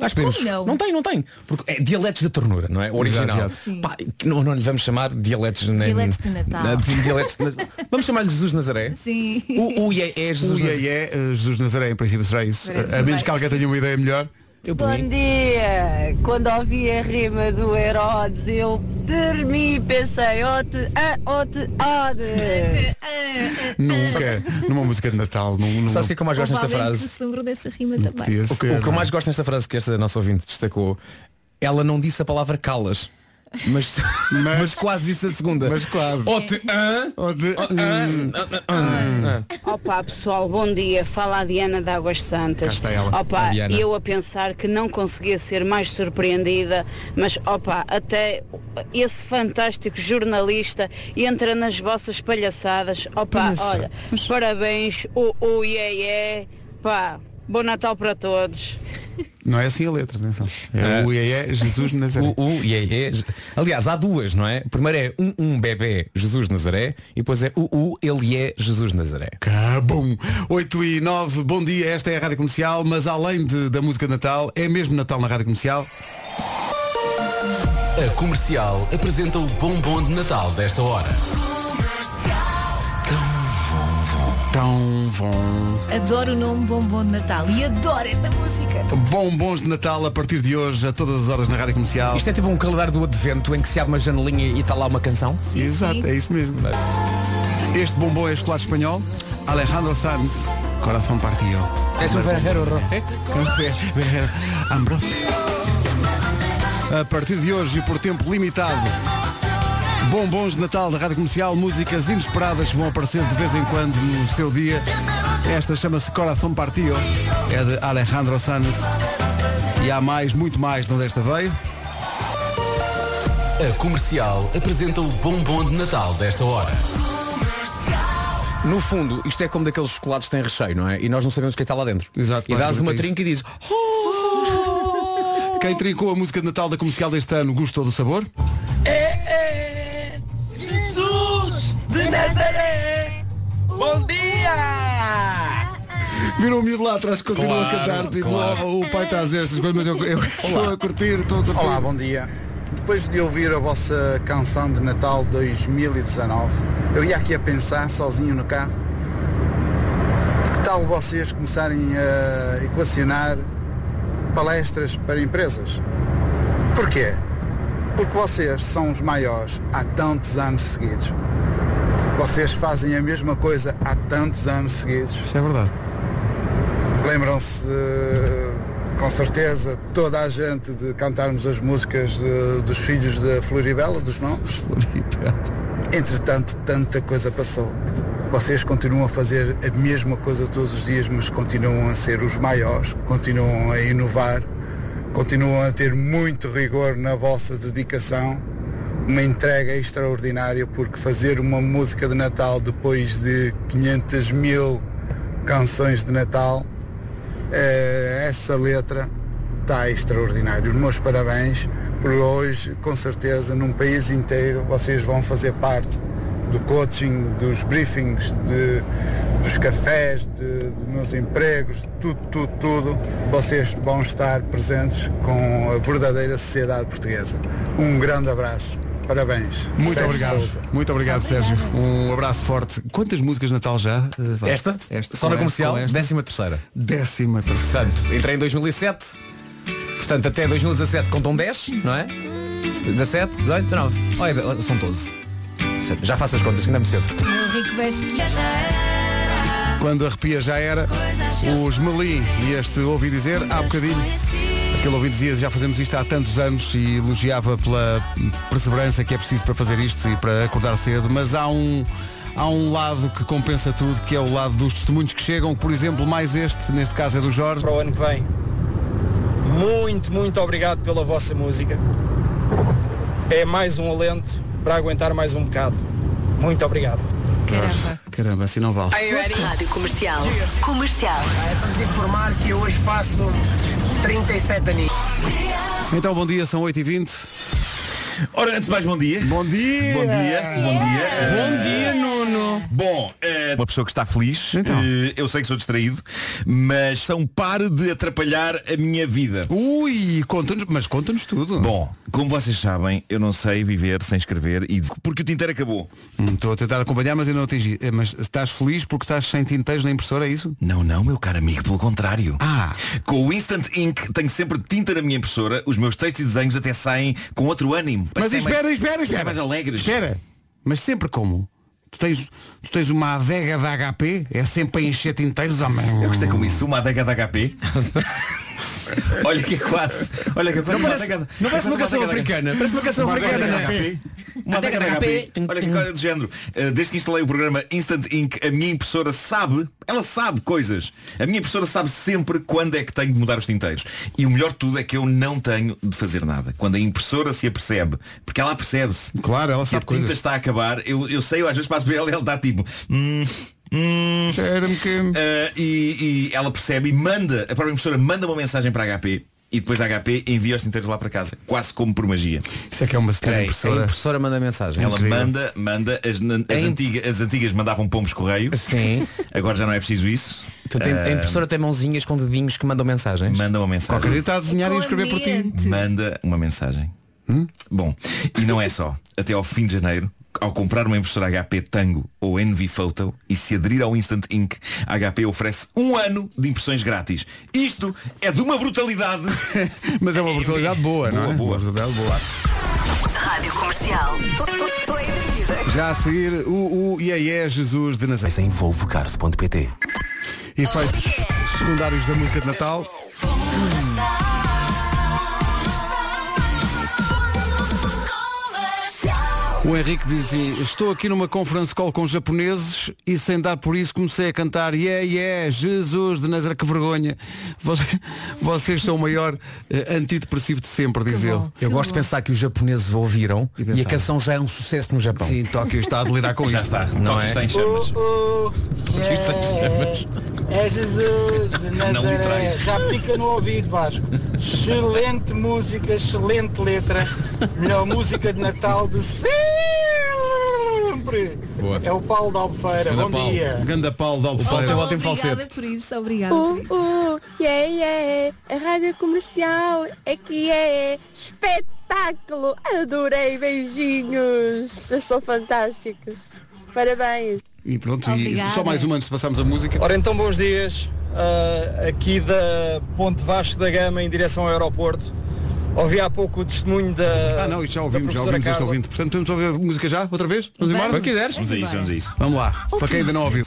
Acho que podemos-
não?
não tem, não tem. Porque é dialetos da ternura, não é? O original. Pá, não, não lhe vamos chamar dialetos nem-
Dialetos de Natal.
Di- dialetos de Na- Vamos chamar-lhe Jesus Nazaré.
Sim.
O, o é, é Jesus
o
Nazaré.
IE, é, Jesus Nazaré, em princípio será isso.
Parece
a menos
bem.
que alguém tenha uma ideia melhor.
Eu
Bom
mim.
dia! Quando ouvi a rima do Herodes, eu dormi e pensei, oh te, ah, oh te, ode!
Nunca, numa música de Natal. Num, num...
Sabes o que é que eu mais gosto nesta frase?
se lembrou dessa rima também.
O, que- o que eu
não
mais gosto nesta frase que esta nossa ouvinte destacou, ela não disse a palavra calas. Mas, mas, quase disse a segunda.
Mas quase.
Ou te hã?
Ou de-
hã? Hã?
Opa pessoal, bom dia. Fala a Diana de Águas Santas.
Cá está ela,
Opa,
a
eu a pensar que não conseguia ser mais surpreendida, mas opa, até esse fantástico jornalista entra nas vossas palhaçadas. Opa,
Palhaçada.
olha, parabéns, o o iê, iê. pá, bom Natal para todos.
Não é assim a letra, atenção. É
É.
o IE, Jesus de Nazaré.
O, o, e é, é. Aliás, há duas, não é? Primeiro é um, um bebê Jesus de Nazaré e depois é o, o ele é Jesus de Nazaré.
Cabum! 8 e 9, bom dia, esta é a Rádio Comercial, mas além de- da música de Natal, é mesmo Natal na Rádio Comercial.
A comercial apresenta o bombom de Natal desta hora.
Tão bom.
Adoro o nome Bombom de Natal e adoro esta música.
Bombons de Natal a partir de hoje, a todas as horas na Rádio Comercial.
Isto é tipo um calendário do advento em que se abre uma janelinha e está lá uma canção.
Exato, é isso mesmo. Este bombom é chocolate espanhol. Alejandro Sanz, Coração Partido.
És um verrero, Ro.
Ambro. A partir de hoje e por tempo limitado, bombons de Natal da Rádio Comercial, músicas inesperadas que vão aparecer de vez em quando no seu dia. Esta chama-se Coração Partido, é de Alejandro Sanz. E há mais, muito mais, não desta veio.
A comercial apresenta o bombom de Natal desta hora.
No fundo, isto é como daqueles chocolates que têm recheio, não é? E nós não sabemos o que está lá dentro.
Exato,
E dás uma
é
trinca e dizes
Quem trincou a música de Natal da Comercial deste ano gostou do sabor?
Nazaré! Bom dia!
Virou o miúdo lá atrás que continua
Claro,
a cantar. Tipo,
claro.
"Oh, o pai está a dizer essas coisas, mas eu eu estou a curtir, estou a curtir.
Olá, bom dia. Depois de ouvir a vossa canção de Natal 2019, eu ia aqui a pensar sozinho no carro. Que tal vocês começarem a equacionar palestras para empresas? Porquê? Porque vocês são os maiores há tantos anos seguidos. Vocês fazem a mesma coisa há tantos anos seguidos.
Isso é verdade.
Lembram-se com certeza, toda a gente de cantarmos as músicas de- dos filhos da Floribela, dos nomes? Entretanto, tanta coisa passou. Vocês continuam a fazer a mesma coisa todos os dias, mas continuam a ser os maiores, continuam a inovar, continuam a ter muito rigor na vossa dedicação, uma entrega extraordinária, porque fazer uma música de Natal depois de 500 mil canções de Natal eh, essa letra está extraordinário. Os meus parabéns por hoje, com certeza, num país inteiro, vocês vão fazer parte do coaching, dos briefings, de- dos cafés, de, de meus empregos, tudo, tudo, tudo. Vocês vão estar presentes com a verdadeira sociedade portuguesa. Um grande abraço. Parabéns.
Muito
Sérgio
obrigado.
Sousa.
Muito obrigado, Sérgio. Um abraço forte. Quantas músicas de Natal já? Uh.
Esta?
Esta.
Só na
Com
comercial,
esta?
décima terceira.
Décima terceira.
Portanto, entrei em 2007. Portanto, até 2017 contam 10, não é? 17, 18, 19. Olha, são 12. Já faço as contas, ainda é muito cedo.
Rico.
Quando arrepia já era. Os Melim e este ouvi dizer há bocadinho. Aquele ouvi dizia já fazemos isto há tantos anos e elogiava pela perseverança que é preciso para fazer isto e para acordar cedo, mas há um. Há um lado que compensa tudo, que é o lado dos testemunhos que chegam, por exemplo, mais este, neste caso é do Jorge.
Para o ano que vem. Muito, muito obrigado pela vossa música. É mais um alento para aguentar mais um bocado. Muito obrigado.
Caramba.
Caramba, assim não vale.
Rádio Comercial. Comercial.
É preciso informar que eu hoje faço 37 anos.
Então bom dia, são 8h20.
Ora, antes de mais, bom dia.
Bom dia.
Bom dia. Bom dia.
Bom dia,
Eh,
Nuno.
Bom, eh, uma pessoa que está feliz, eh, eu sei que sou distraído, mas são pare de atrapalhar a minha vida.
Ui, conta-nos, mas conta-nos tudo.
Bom, como vocês sabem, eu não sei viver sem escrever e porque o tinteiro acabou.
Hum, Estou a tentar acompanhar, mas ainda não atingi. Eh, Mas estás feliz porque estás sem tinteiros na impressora, é isso?
Não, não, meu caro amigo, pelo contrário.
Ah.
Com o Instant Ink tenho sempre tinta na minha impressora, os meus textos e desenhos até saem com outro ânimo.
Mas espera,
mais-
espera, espera.
mais alegres.
Espera. Mas sempre como? Tu tens, tu tens uma adega da HP? É sempre a encher tinteiros, homem.
Eu gostei com isso, uma adega da HP. Olha que é quase. Olha que é quase
Não
uma
parece-
adega-
não parece uma canção africana, parece uma canção
Uma
africana, não é?
Uma
Adega
adega
da
da
HP.
Olha que coisa do género. Uh, Desde que instalei o programa Instant Ink, a minha impressora sabe, ela sabe coisas. A minha impressora sabe sempre quando é que tenho de mudar os tinteiros. E o melhor de tudo é que eu não tenho de fazer nada. Quando a impressora se apercebe, porque ela percebe-se.
Claro, ela
que a
sabe
tinta
coisas.
está a acabar, eu, eu sei, eu às vezes passo por ela e ela está tipo. "Hum, hum." Uh, e, e ela percebe e manda, a própria impressora manda uma mensagem para a HP e depois a HP envia os tinteiros lá para casa, quase como por magia.
Isso é que é uma senhora impressora.
A impressora manda mensagem.
Ela
Incrível.
manda, manda, as, as, antiga- as antigas mandavam pombos correio.
Sim.
Agora já não é preciso isso.
Tu tem- a
Ah,
impressora tem mãozinhas com dedinhos que mandam mensagens.
Manda uma mensagem.
Qualquer dia está a desenhar e escrever por ti.
Manda uma mensagem.
Hum?
Bom, e não é só. Até ao fim de janeiro, ao comprar uma impressora HP Tango ou NV Photo e se aderir ao Instant Ink, a HP oferece um ano de impressões grátis. Isto é de uma brutalidade.
Mas é uma brutalidade boa, não é?
Boa,
Uma brutalidade boa.
Rádio Comercial.
Já a seguir, o, o Iaé Jesus de Nazaré.
Em volvocars.pt
Efeitos secundários da música de Natal. O Henrique diz assim, estou aqui numa conference call com japoneses e sem dar por isso comecei a cantar Yeah, yeah, Jesus de Nazaré, que vergonha. Você- vocês são o maior eh, antidepressivo de sempre, diz ele.
Eu gosto de pensar que os japoneses ouviram e, a
pensaram.
canção já é um sucesso no Japão.
Sim, Tóquio está a delirar com
Já
isto.
está.
Não
Tóquio
é?
está em chamas.
está em chamas.
É Jesus de Nazaré. Já fica no ouvido, Vasco. Excelente música, excelente letra. Melhor música de Natal de sempre.
Boa.
É o Paulo da Albufeira.
Ganda
Bom
Paulo.
dia.
Ganda Paulo de Albufeira.
Tem ótimo
obrigada
falsete.
por isso, obrigada
Uh,
por isso.
uh, yeah, yeah, a rádio comercial é que é espetáculo. Adorei, beijinhos. Vocês são fantásticos. Parabéns.
E pronto, e
Obrigada.
só mais uma antes de passarmos a música.
Ora então, bons dias. Ah, aqui da Ponte Vasco da Gama em direção ao aeroporto. Ouvi há pouco o testemunho da.
Ah não, isto já ouvimos, já ouvimos este ouvinte. Portanto, podemos ouvir a música já, outra vez? Vamos embora?
Quando quiseres.
Vamos a isso, vamos a isso.
Vamos lá, para quem ainda não ouviu.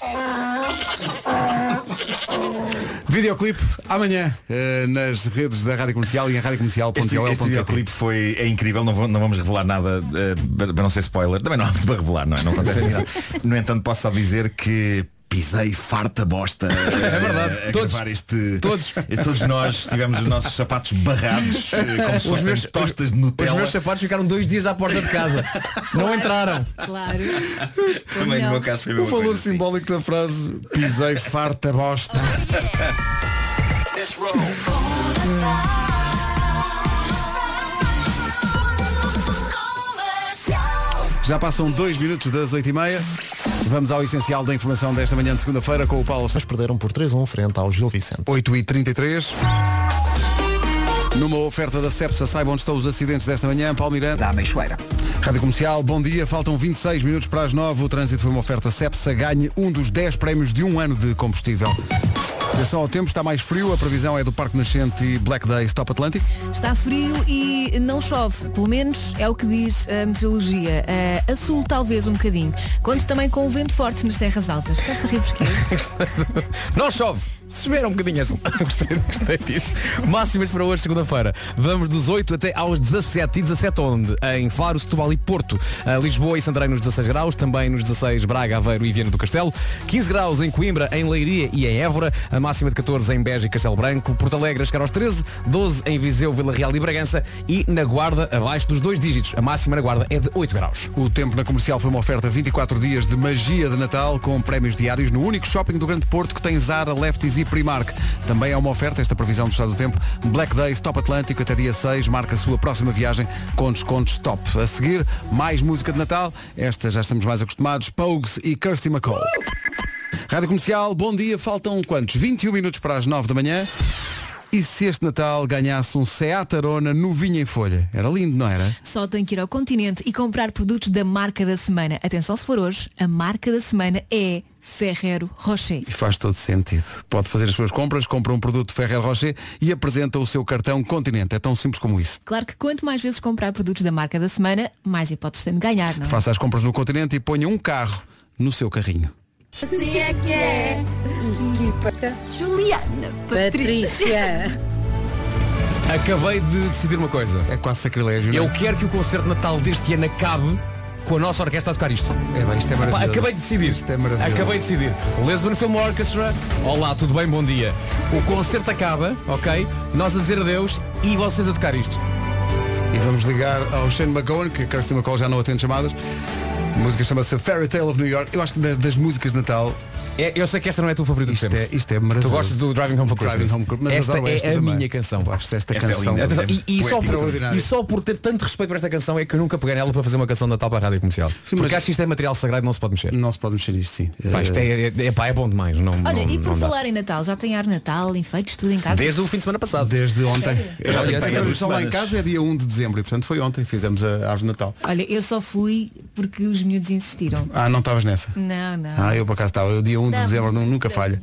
Videoclipe amanhã eh, nas redes da Rádio Comercial e em
Este,
radiocomercial.ol.pt
este videoclipe foi, é incrível, não, vou- não vamos revelar nada eh, para não ser spoiler. Também não há muito para revelar, não é? Não acontece nada. No entanto, posso só dizer que pisei farta bosta é
verdade,
a
todos.
este,
Todos.
este- todos nós tivemos os nossos sapatos barrados eh, como se
Os
fossem
meus-
tostas de
Os
Nutella
meus sapatos ficaram dois dias à porta de casa. Não entraram.
Claro.
também no meu caso foi
O valor
assim.
simbólico da frase pisei farta bosta. Já passam dois minutos das 8h30. Vamos ao essencial da informação desta manhã de segunda-feira com o Paulo
Mas perderam por 3-1 frente ao Gil Vicente.
8h33. Numa oferta da Cepsa, saiba onde estão os acidentes desta manhã. Paulo Miranda.
Da Meixoeira.
Rádio Comercial, bom dia. Faltam 26 minutos para as 9. O trânsito foi uma oferta Cepsa. Ganhe um dos 10 prémios de um ano de combustível. Atenção ao tempo, está mais frio. A previsão é do Parque Nascente e Black Day Stop Atlantic.
Está frio e não chove, pelo menos é o que diz a meteorologia. Uh, a sul talvez um bocadinho. Conto também com o vento forte nas terras altas. Estás a rir porquê?
Não chove. Se chover um bocadinho azul. gostei, gostei disso. Máximas para hoje, segunda-feira. Vamos dos 8 até aos 17. E 17 onde? Em Faro, Setúbal e Porto. A Lisboa e Santarém nos 16 graus. Também nos 16 Braga, Aveiro e Viana do Castelo. 15 graus em Coimbra, em Leiria e em Évora. A máxima de 14 em Beja e Castelo Branco. Porto Alegre, a chegar aos 13. 12 em Viseu, Vila Real e Bragança. E na Guarda, abaixo dos dois dígitos. A máxima na Guarda é de 8 graus.
O tempo na comercial foi uma oferta 24 dias de magia de Natal com prémios diários no único shopping do Grande Porto que tem Zara, Lefties Morris e Primark. Também é uma oferta, esta previsão do estado do tempo. Black Days, Top Atlântico, até dia 6, marca a sua próxima viagem com descontos top. A seguir, mais música de Natal. Esta já estamos mais acostumados. Pogues e Kirsty McCall. Rádio Comercial, bom dia. Faltam quantos? 21 minutos para as 9 da manhã. E se este Natal ganhasse um Seat Arona novinho em folha? Era lindo, não era?
Só tem que ir ao continente e comprar produtos da marca da semana. Atenção se for hoje, a marca da semana é Ferrero Rocher.
E faz todo sentido. Pode fazer as suas compras, compra um produto Ferrero Rocher e apresenta o seu cartão Continente. É tão simples como isso.
Claro que quanto mais vezes comprar produtos da marca da semana, mais hipóteses tem de ganhar, não é?
Faça as compras no Continente e ponha um carro no seu carrinho.
Assim é que é. Equipa Juliana Patrícia.
Acabei de decidir uma coisa.
É quase sacrilégio.
Eu quero que o concerto de Natal deste ano acabe com a nossa orquestra a tocar isto.
É bem, isto é
Pá,
maravilhoso.
acabei de decidir.
Isto é maravilhoso.
Acabei de decidir. Lisbon Film Orchestra. Olá, tudo bem? Bom dia. O concerto acaba, ok? Nós a dizer adeus e vocês a tocar isto.
E vamos ligar ao Shane McGowan, que a Kirsty McCall já não atende chamadas. A música chama-se Fairy Tale of New York. Eu acho que das músicas de Natal.
É, eu sei que esta não é a tua favorita
isto
de
é, isto é maravilhoso.
Tu gostas do Driving Home for Christmas.
Driving Home
esta é
esta
a
também.
minha canção.
Gosto desta
Esta é
canção.
Atenção, e, e só por, e só por ter tanto respeito por esta canção é que eu nunca peguei nela para fazer uma canção de Natal para a rádio comercial. Porque
mas-
acho que isto é material sagrado e não se pode mexer.
Não se pode mexer nisto, sim.
Pá, isto é, é, é, pá, é bom demais. Não,
Olha,
não,
e por
não dá.
falar em Natal, já tem ar Natal, enfeites, tudo em casa?
Desde o fim de semana passado.
Desde ontem.
Eu, aliás,
a
eu-
tradição lá em casa é dia 1 de dezembro e portanto foi ontem, fizemos a árvore de Natal.
Olha, eu só fui porque os miúdos insistiram.
Ah, não estavas nessa?
Não, não.
Ah, eu por acaso estava. O dia 1 de
Dá
dezembro não- nunca falha.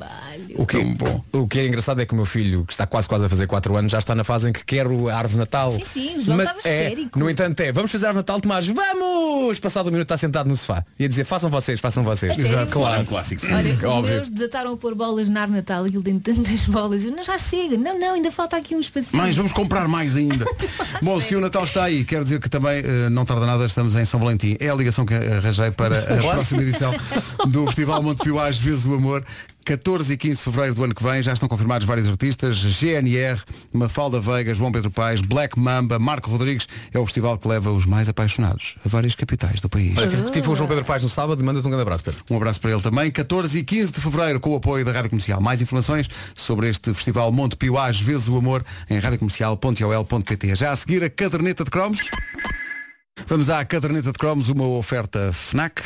O que,
Tão bom.
o que é engraçado é que o meu filho, que está quase quase a fazer 4 anos, já está na fase em que quer o- a árvore de Natal.
Sim, sim, o João
Mas
estava
é,
histérico.
No entanto é, vamos fazer a árvore de Natal, Tomás, vamos! Passado um minuto está sentado no sofá. E a dizer, façam vocês, façam vocês.
Sério?
É
Claro.
um clássico, sim.
Olha, os
Óbvio.
meus desataram a pôr bolas na árvore de Natal e ele tem tantas bolas. Eu, não, já chega. Não, não, ainda falta aqui um espacinho.
Mais, vamos comprar mais ainda. Bom, se o Natal está aí, quer dizer que também eh, não tarda nada, estamos em São Valentim. É a ligação que arranjei para a próxima edição do Festival Montepio Às vezes o Amor. 14 e 15 de Fevereiro do ano que vem, já estão confirmados vários artistas, GNR, Mafalda Veiga, João Pedro Paes, Black Mamba, Marco Rodrigues, é o festival que leva os mais apaixonados a várias capitais do país.
Olha, tive, tive o João Pedro Paz no sábado, manda-te um grande abraço, Pedro.
Um abraço para ele também. 14 e 15 de Fevereiro, com o apoio da Rádio Comercial. Mais informações sobre este festival Monte Pio Às vezes o Amor em radiocomercial.ol.pt. Já a seguir a caderneta de cromos. Vamos à caderneta de cromos, uma oferta FNAC.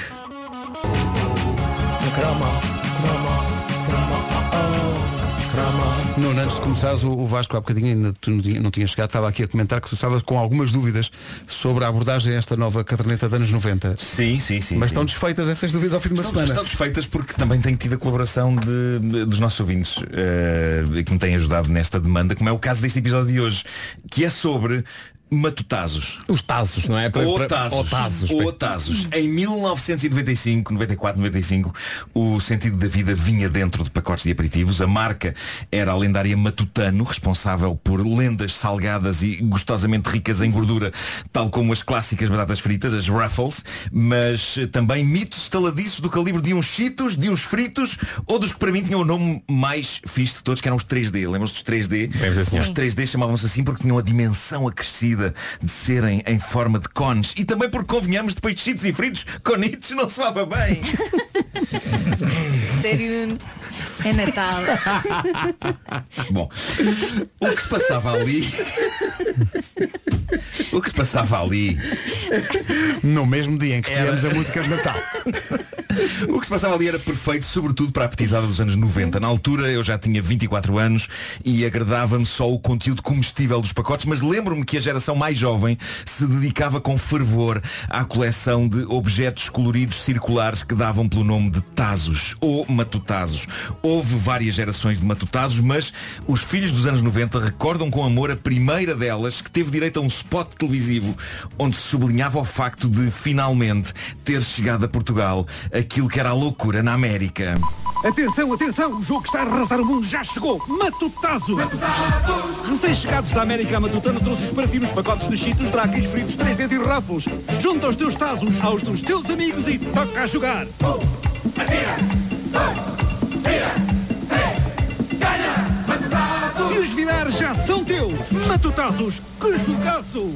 Nuno, antes de começares, o Vasco há bocadinho ainda tu não tinha- não tinha chegado, estava aqui a comentar que tu estavas com algumas dúvidas sobre a abordagem a esta nova caderneta de anos 90.
Sim, sim, sim.
Mas
sim.
estão desfeitas essas dúvidas ao fim de uma
Estão,
semana.
estão desfeitas porque também tenho tido a colaboração de- dos nossos ouvintes eh, que me têm ajudado nesta demanda, como é o caso deste episódio de hoje, que é sobre matutazos.
Os tazos, não é? Para- para-
tazos.
ou tazos.
Ou tazos. Em 1995, 94, 95, o sentido da vida vinha dentro de pacotes de aperitivos. A marca era a lendária Matutano, responsável por lendas salgadas e gostosamente ricas em gordura, tal como as clássicas batatas fritas, as Ruffles, mas também mitos estaladiços do calibre de uns Cheetos, de uns fritos, ou dos que para mim tinham o nome mais fixe de todos, que eram os 3D. Lembram-se dos 3D?
Lembro, sim, senhor.
Os 3D chamavam-se assim porque tinham a dimensão acrescida de serem em forma de cones. E também porque convenhamos, depois de cheetos e fritos, conitos não se lava bem.
Sério? É Natal.
Bom, o que se passava ali. o que se passava ali.
No mesmo dia em que estivemos a música de Natal.
O que se passava ali era perfeito, sobretudo para a petizada dos anos 90. Na altura eu já tinha 24 anos e agradava-me só o conteúdo comestível dos pacotes, mas lembro-me que a geração mais jovem se dedicava com fervor à coleção de objetos coloridos circulares que davam pelo nome de Tazos ou Matutazos. Houve várias gerações de Matutazos, mas os filhos dos anos 90 recordam com amor a primeira delas que teve direito a um spot televisivo onde se sublinhava o facto de finalmente ter chegado a Portugal aquilo que era a loucura na América.
Atenção, atenção, o jogo que está a arrasar o mundo já chegou. Matutazo! Recém-chegados da América, a Matutano trouxe-os para ti nos pacotes de cheetos, dragões fritos, 3D e ruffles. Junta os teus tazos aos dos teus amigos e toca a jogar. E os virar já são teus. Matutazos, que jogaço!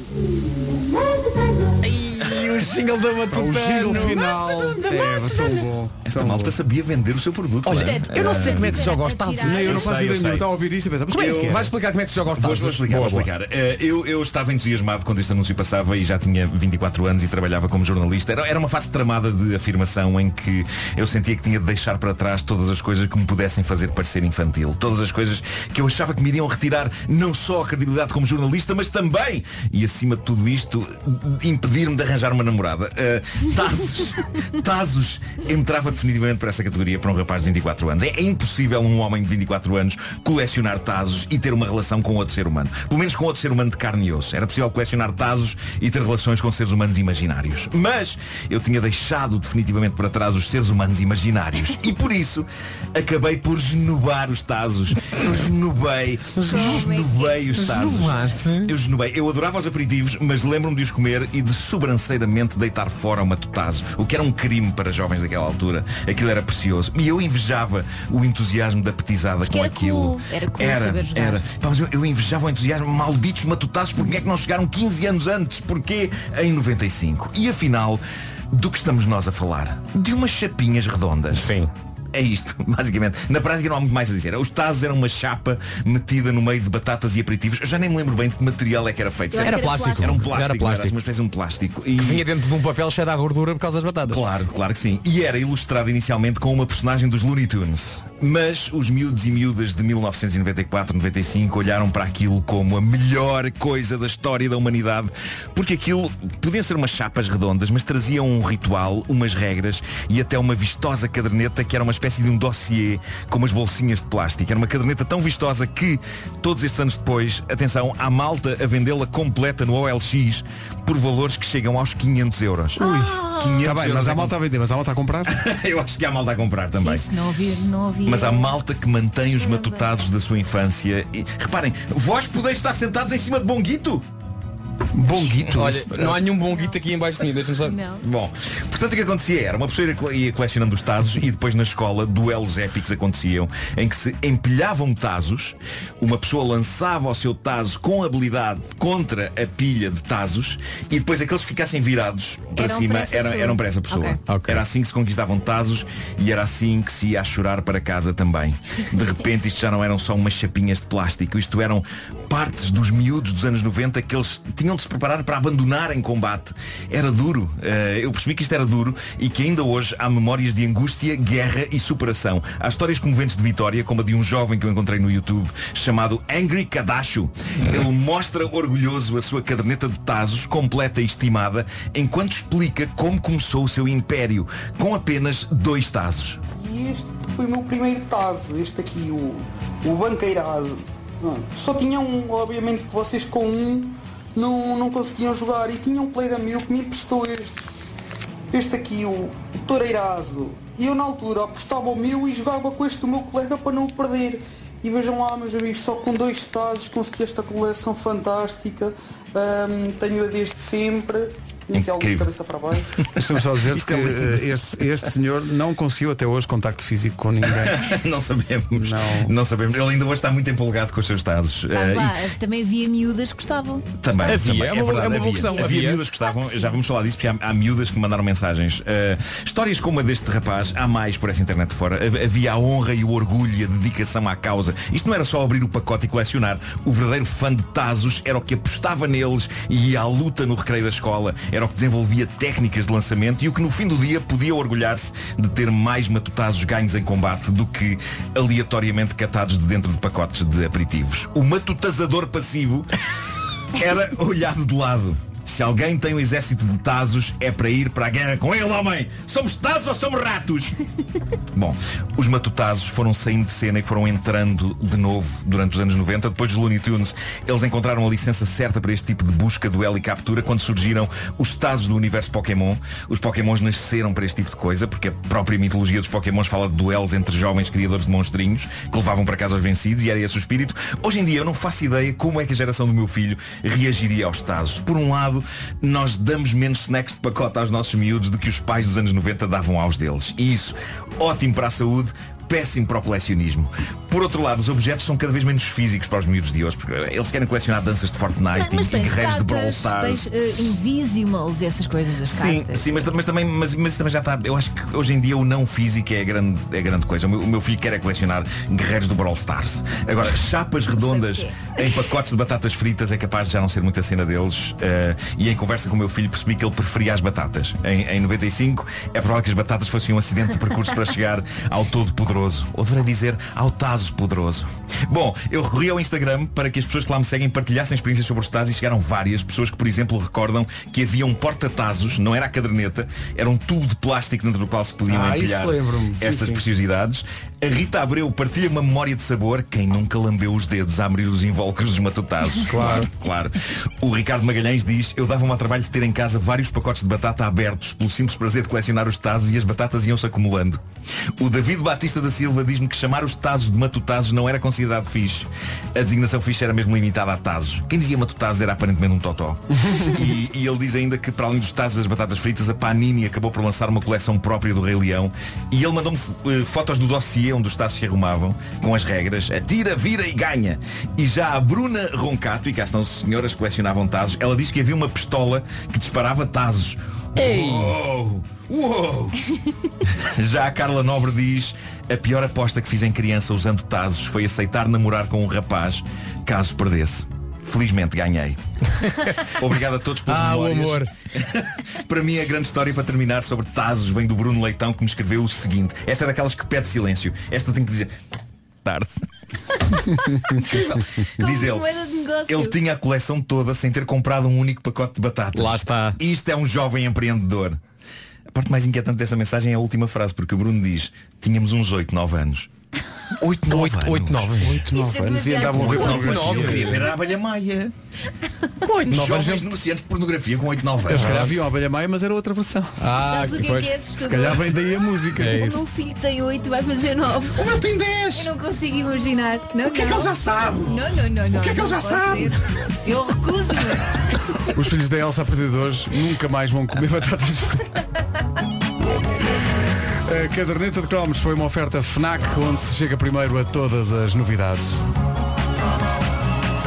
Ai, o jingle da Matutano.
O jingle final. É, tão bom.
Esta malta sabia vender o seu produto.
Olha,
é?
eu não sei
Eh,
como é que se joga aos tazos.
Nem eu não faço ideia nenhuma. Está a ouvir isto e pensa, mas como é que é?
Vais explicar como é que se joga aos
Vou,
tazos?
vou explicar, vou explicar. Eh, eu, eu estava entusiasmado quando este anúncio passava e já tinha 24 anos e trabalhava como jornalista. Era, era uma fase tramada de afirmação em que eu sentia que tinha de deixar para trás todas as coisas que me pudessem fazer parecer infantil. Todas as coisas que eu achava que me iriam retirar não só a credibilidade como jornalista, mas também, e acima de tudo isto, impedir-me de arranjar uma namorada. Eh, Tazos, Tazos entrava definitivamente para essa categoria para um rapaz de 24 anos. É, é impossível um homem de 24 anos colecionar Tazos e ter uma relação com outro ser humano. Pelo menos com outro ser humano de carne e osso. Era possível colecionar Tazos e ter relações com seres humanos imaginários. Mas eu tinha deixado definitivamente para trás os seres humanos imaginários. E por isso acabei por genubar os Tazos. Eu genubei, genubei os Tazos. Eu genubei. Eu adorava os aperitivos, mas lembro-me de os comer e de sobranceiramente deitar fora uma tutazo. O que era um crime para jovens daquela altura. Aquilo era precioso. E eu invejava o entusiasmo da petizada com
era
aquilo.
cool. Era cool
era,
saber jogar.
era. Pá, mas eu, eu invejava o entusiasmo. Malditos matutazos, porque é que não chegaram 15 anos antes? Porquê em 95? E afinal, do que estamos nós a falar? De umas chapinhas redondas.
Sim.
É isto, basicamente. Na prática não há muito mais a dizer. Os tazos eram uma chapa metida no meio de batatas e aperitivos. Eu já nem me lembro bem de que material é que era feito.
Era era plástico.
Era um
plástico.
plástico.
Era plástico.
Era uma espécie de um plástico. E...
Que vinha dentro de um papel cheio de gordura por causa das batatas.
Claro, claro que sim. E era ilustrado inicialmente com uma personagem dos Looney Tunes. Mas os miúdos e miúdas de 1994-95 olharam para aquilo como a melhor coisa da história da humanidade, porque aquilo podiam ser umas chapas redondas, mas traziam um ritual, umas regras e até uma vistosa caderneta que era uma espécie de um dossiê com umas bolsinhas de plástico. Era uma caderneta tão vistosa que, todos estes anos depois, atenção, há malta a vendê-la completa no OLX por valores que chegam aos 500 euros. Ui, 500
Está bem,
euros
mas
é
há malta a vender, mas há malta a comprar.
Eu acho que há malta a comprar também.
Sim, se não ouvir, não ouvir.
Mas há malta que mantém os matutados da sua infância. E, reparem, vós podeis estar sentados em cima de bonguito?
Bonguito?
Olha, não há nenhum bom guito aqui em baixo de mim, deixa-me só.
Bom, portanto o que acontecia era, uma pessoa ia cole- ia colecionando os tazos e depois na escola duelos épicos aconteciam em que se empilhavam tazos, uma pessoa lançava o seu tazo com habilidade contra a pilha de tazos e depois aqueles que ficassem virados para
Eram
cima
para
eram, eram para essa pessoa.
Ok.
Era assim que se conquistavam tazos e era assim que se ia a chorar para casa também. De repente isto já não eram só umas chapinhas de plástico, isto eram partes dos miúdos dos anos 90 que eles tinham de se preparar para abandonar em combate. Era duro. Eh, eu percebi que isto era duro e que ainda hoje há memórias de angústia, guerra e superação. Há histórias comoventes de vitória, como a de um jovem que eu encontrei no YouTube, chamado Angry Kadacho. Ele mostra orgulhoso a sua caderneta de tazos, completa e estimada, enquanto explica como começou o seu império, com apenas dois tazos.
E este foi o meu primeiro tazo, este aqui, o, o. Só tinha um, obviamente que vocês com um não, não conseguiam jogar e tinha um colega meu que me emprestou este. Este aqui, o, o toureirazo. E eu na altura apostava o meu e jogava com este do meu colega para não o perder. E vejam lá meus amigos, só com dois tazos consegui esta coleção fantástica. Ahm, tenho-a desde sempre. Tenho aqui algo de cabeça para baixo.
Deixa-me só dizer que
é
eh, este, este senhor não conseguiu até hoje contacto físico com ninguém.
não sabemos. Não. sabemos. Ele ainda hoje está muito empolgado com os seus tazos.
Sabe
Eh, e
lá, também havia miúdas que gostavam.
Também,
Havia,
também,
é uma boa-
verdade,
é uma boa
havia.
questão,
Havia,
havia.
miúdas que gostavam, já vamos falar disso, porque há, há miúdas que me mandaram mensagens. Uh, histórias como a deste rapaz, há mais por essa internet fora. Hav- Havia a honra e o orgulho e a dedicação à causa. Isto não era só abrir o pacote e colecionar. O verdadeiro fã de Tazos era o que apostava neles e ia à luta no recreio da escola. Era o que desenvolvia técnicas de lançamento e o que no fim do dia podia orgulhar-se de ter mais matutazos ganhos em combate do que aleatoriamente catados de dentro de pacotes de aperitivos. O matutazador passivo era olhado de lado. Se alguém tem um exército de Tazos, é para ir para a guerra com ele, homem! Somos Tazos ou somos ratos? Bom, os matutazos foram saindo de cena e foram entrando de novo durante os anos 90. Depois dos Looney Tunes, eles encontraram a licença certa para este tipo de busca, duelo e captura quando surgiram os Tazos do universo Pokémon. Os Pokémons nasceram para este tipo de coisa, porque a própria mitologia dos Pokémons fala de duelos entre jovens criadores de monstrinhos que levavam para casa os vencidos e era esse o espírito. Hoje em dia eu não faço ideia como é que a geração do meu filho reagiria aos Tazos. Por um lado, nós damos menos snacks de pacote aos nossos miúdos do que os pais dos anos 90 davam aos deles. E isso, ótimo para a saúde, péssimo para o colecionismo. Por outro lado, os objetos são cada vez menos físicos para os miúdos de hoje, porque eles querem colecionar danças de Fortnite
Mas
e
tens
guerreiros de Brawl Stars.
tens eh, Invisimals e essas coisas, as
Sim,
cartas.
sim, mas, mas também, mas, mas também já está. Eu acho que hoje em dia o não físico é a grande, é a grande coisa. O meu, o meu filho quer é colecionar guerreiros do Brawl Stars. Agora, chapas redondas em pacotes de batatas fritas é capaz de já não ser muita cena deles. eh, e em conversa com o meu filho percebi que ele preferia as batatas. Em, em 95 é provável que as batatas fossem um acidente de percurso para chegar ao todo poderoso. Ou deveria dizer ao taso poderoso. Bom, eu recorri ao Instagram para que as pessoas que lá me seguem partilhassem experiências sobre os tazos e chegaram várias pessoas que, por exemplo, recordam que havia um porta-tazos, não era a caderneta, era um tubo de plástico dentro do qual se podiam
Ah,
empilhar estas
sim.
preciosidades. A Rita Abreu partilha uma memória de sabor. Quem nunca lambeu os dedos a abrir os invólucros dos matutazos? Claro, claro. O Ricardo Magalhães diz, eu dava-me ao trabalho de ter em casa vários pacotes de batata abertos pelo simples prazer de colecionar os tazos e as batatas iam-se acumulando. O David Batista da Silva diz-me que chamar os tazos de matutazos não era considerado fixe. A designação fixe era mesmo limitada a tazos. Quem dizia matutazos era aparentemente um totó. e, e ele diz ainda que para além dos tazos das batatas fritas, a Panini acabou por lançar uma coleção própria do Rei Leão. E ele mandou-me eh, fotos do dossiê onde os tazos se arrumavam, com as regras, atira, vira e ganha. E já a Bruna Roncato, e cá estão senhoras que colecionavam tazos, ela disse que havia uma pistola que disparava tazos. Ei! Uou! Uou! Já a Carla Nobre diz A pior aposta que fiz em criança usando tazos Foi aceitar namorar com um rapaz Caso perdesse Felizmente ganhei Obrigado a todos pelas
Ah, o
memórias
amor.
Para mim a grande história para terminar sobre tazos Vem do Bruno Leitão que me escreveu o seguinte Esta é daquelas que pede silêncio Esta tem que dizer Tarde Diz ele ele tinha a coleção toda sem ter comprado um único pacote de batatas. Lá
está.
Isto é um jovem empreendedor. A parte mais inquietante desta mensagem é a última frase, porque o Bruno diz, tínhamos uns 8, 9 anos. 8, 9 anos.
8, 9.
8, 9
Isso é
anos e andavam a ver
demasiado.
pornografia.
Eu queria ver a abelha maia. Com 8, 9 anos. Jovens denunciantes de pornografia com 8, 9
Eu
anos.
se calhar viam a abelha maia, mas era outra versão.
Ah,
Sabes o que é que é assustador?
Se calhar vem daí a música.
É
o meu filho tem 8 vai fazer 9.
O meu tem 10.
Eu não consigo imaginar. Não,
O que é que ele já sabe?
Não, não, não, não.
O que é que ele já sabe?
ser. Eu recuso-me.
Os filhos da Elsa a partir de hoje nunca mais vão comer batatas fritas. A caderneta de cromos foi uma oferta FNAC onde se chega primeiro a todas as novidades.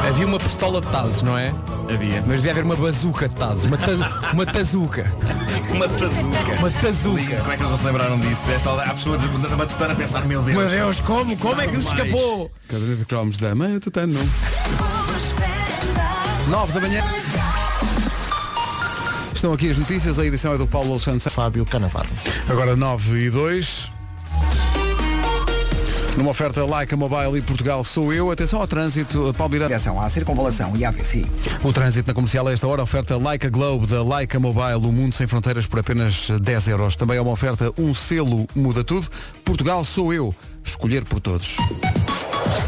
Havia uma pistola de tazos, não é?
Havia.
Mas devia haver uma bazuca de tazos. Uma, ta uma tazuca.
Uma tazuca.
Uma tazuca.
Como é que eles não se lembraram disso? Esta, há pessoas da matutana a pensar, meu Deus.
Meu Deus, como? Como é que nos escapou?
Caderneta de cromos da Matutano. 9 da manhã. Estão aqui as notícias, a edição é do Paulo Alexandre
Fábio Canavar.
Agora 9 e 2. Numa oferta Like Mobile e Portugal sou eu. Atenção ao trânsito. Palmeira.
Atenção à circunvalação e à VCI.
O trânsito na comercial a esta hora, oferta Like a Globe da Like a Mobile, o mundo sem fronteiras por apenas 10 euros. Também é uma oferta Um Selo Muda Tudo. Portugal sou eu. Escolher por todos.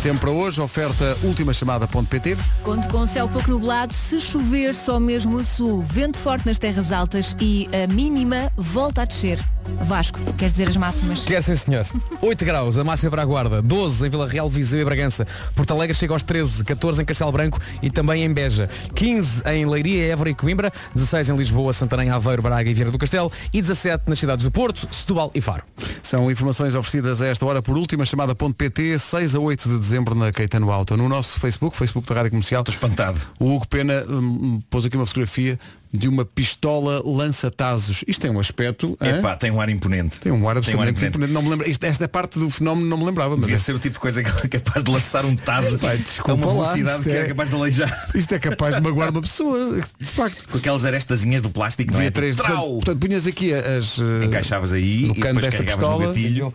Tempo para hoje, oferta última chamada.pt.
Conto com céu pouco nublado, se chover só mesmo a sul, vento forte nas terras altas e a mínima volta a descer. Vasco, queres dizer as máximas?
Quer sim, senhor. 8 graus, a máxima para a Guarda. 12 em Vila Real, Viseu e Bragança. Porto Alegre chega aos 13, 14 em Castelo Branco e também em Beja. 15 em Leiria, Évora e Coimbra. 16 em Lisboa, Santarém, Aveiro, Braga e Vieira do Castelo. E 17 nas cidades do Porto, Setúbal e Faro.
São informações oferecidas a esta hora por última chamada.pt, 6 a 8 de dezembro na Caetano Auto. No nosso Facebook, Facebook da Rádio Comercial.
Estou espantado.
O Hugo Pena hum, pôs aqui uma fotografia de uma pistola lança-tazos. Isto tem um aspecto.
Epá, tem um ar imponente.
Tem um ar
Tem um ar
absolutamente imponente. Não me lembra. Isto, esta parte do fenómeno não me lembrava, mas
Devia
é-
ser o tipo de coisa que é capaz de lançar um taso
Pai,
a uma velocidade que
é-
era capaz de aleijar.
isto é capaz de magoar uma pessoa. De facto.
Com aquelas arestazinhas do plástico,
Dizia
é?
três. Portanto, portanto, punhas aqui as. eh,
Encaixavas aí
no
e depois
desta
carregavas no
pistola.
gatilho.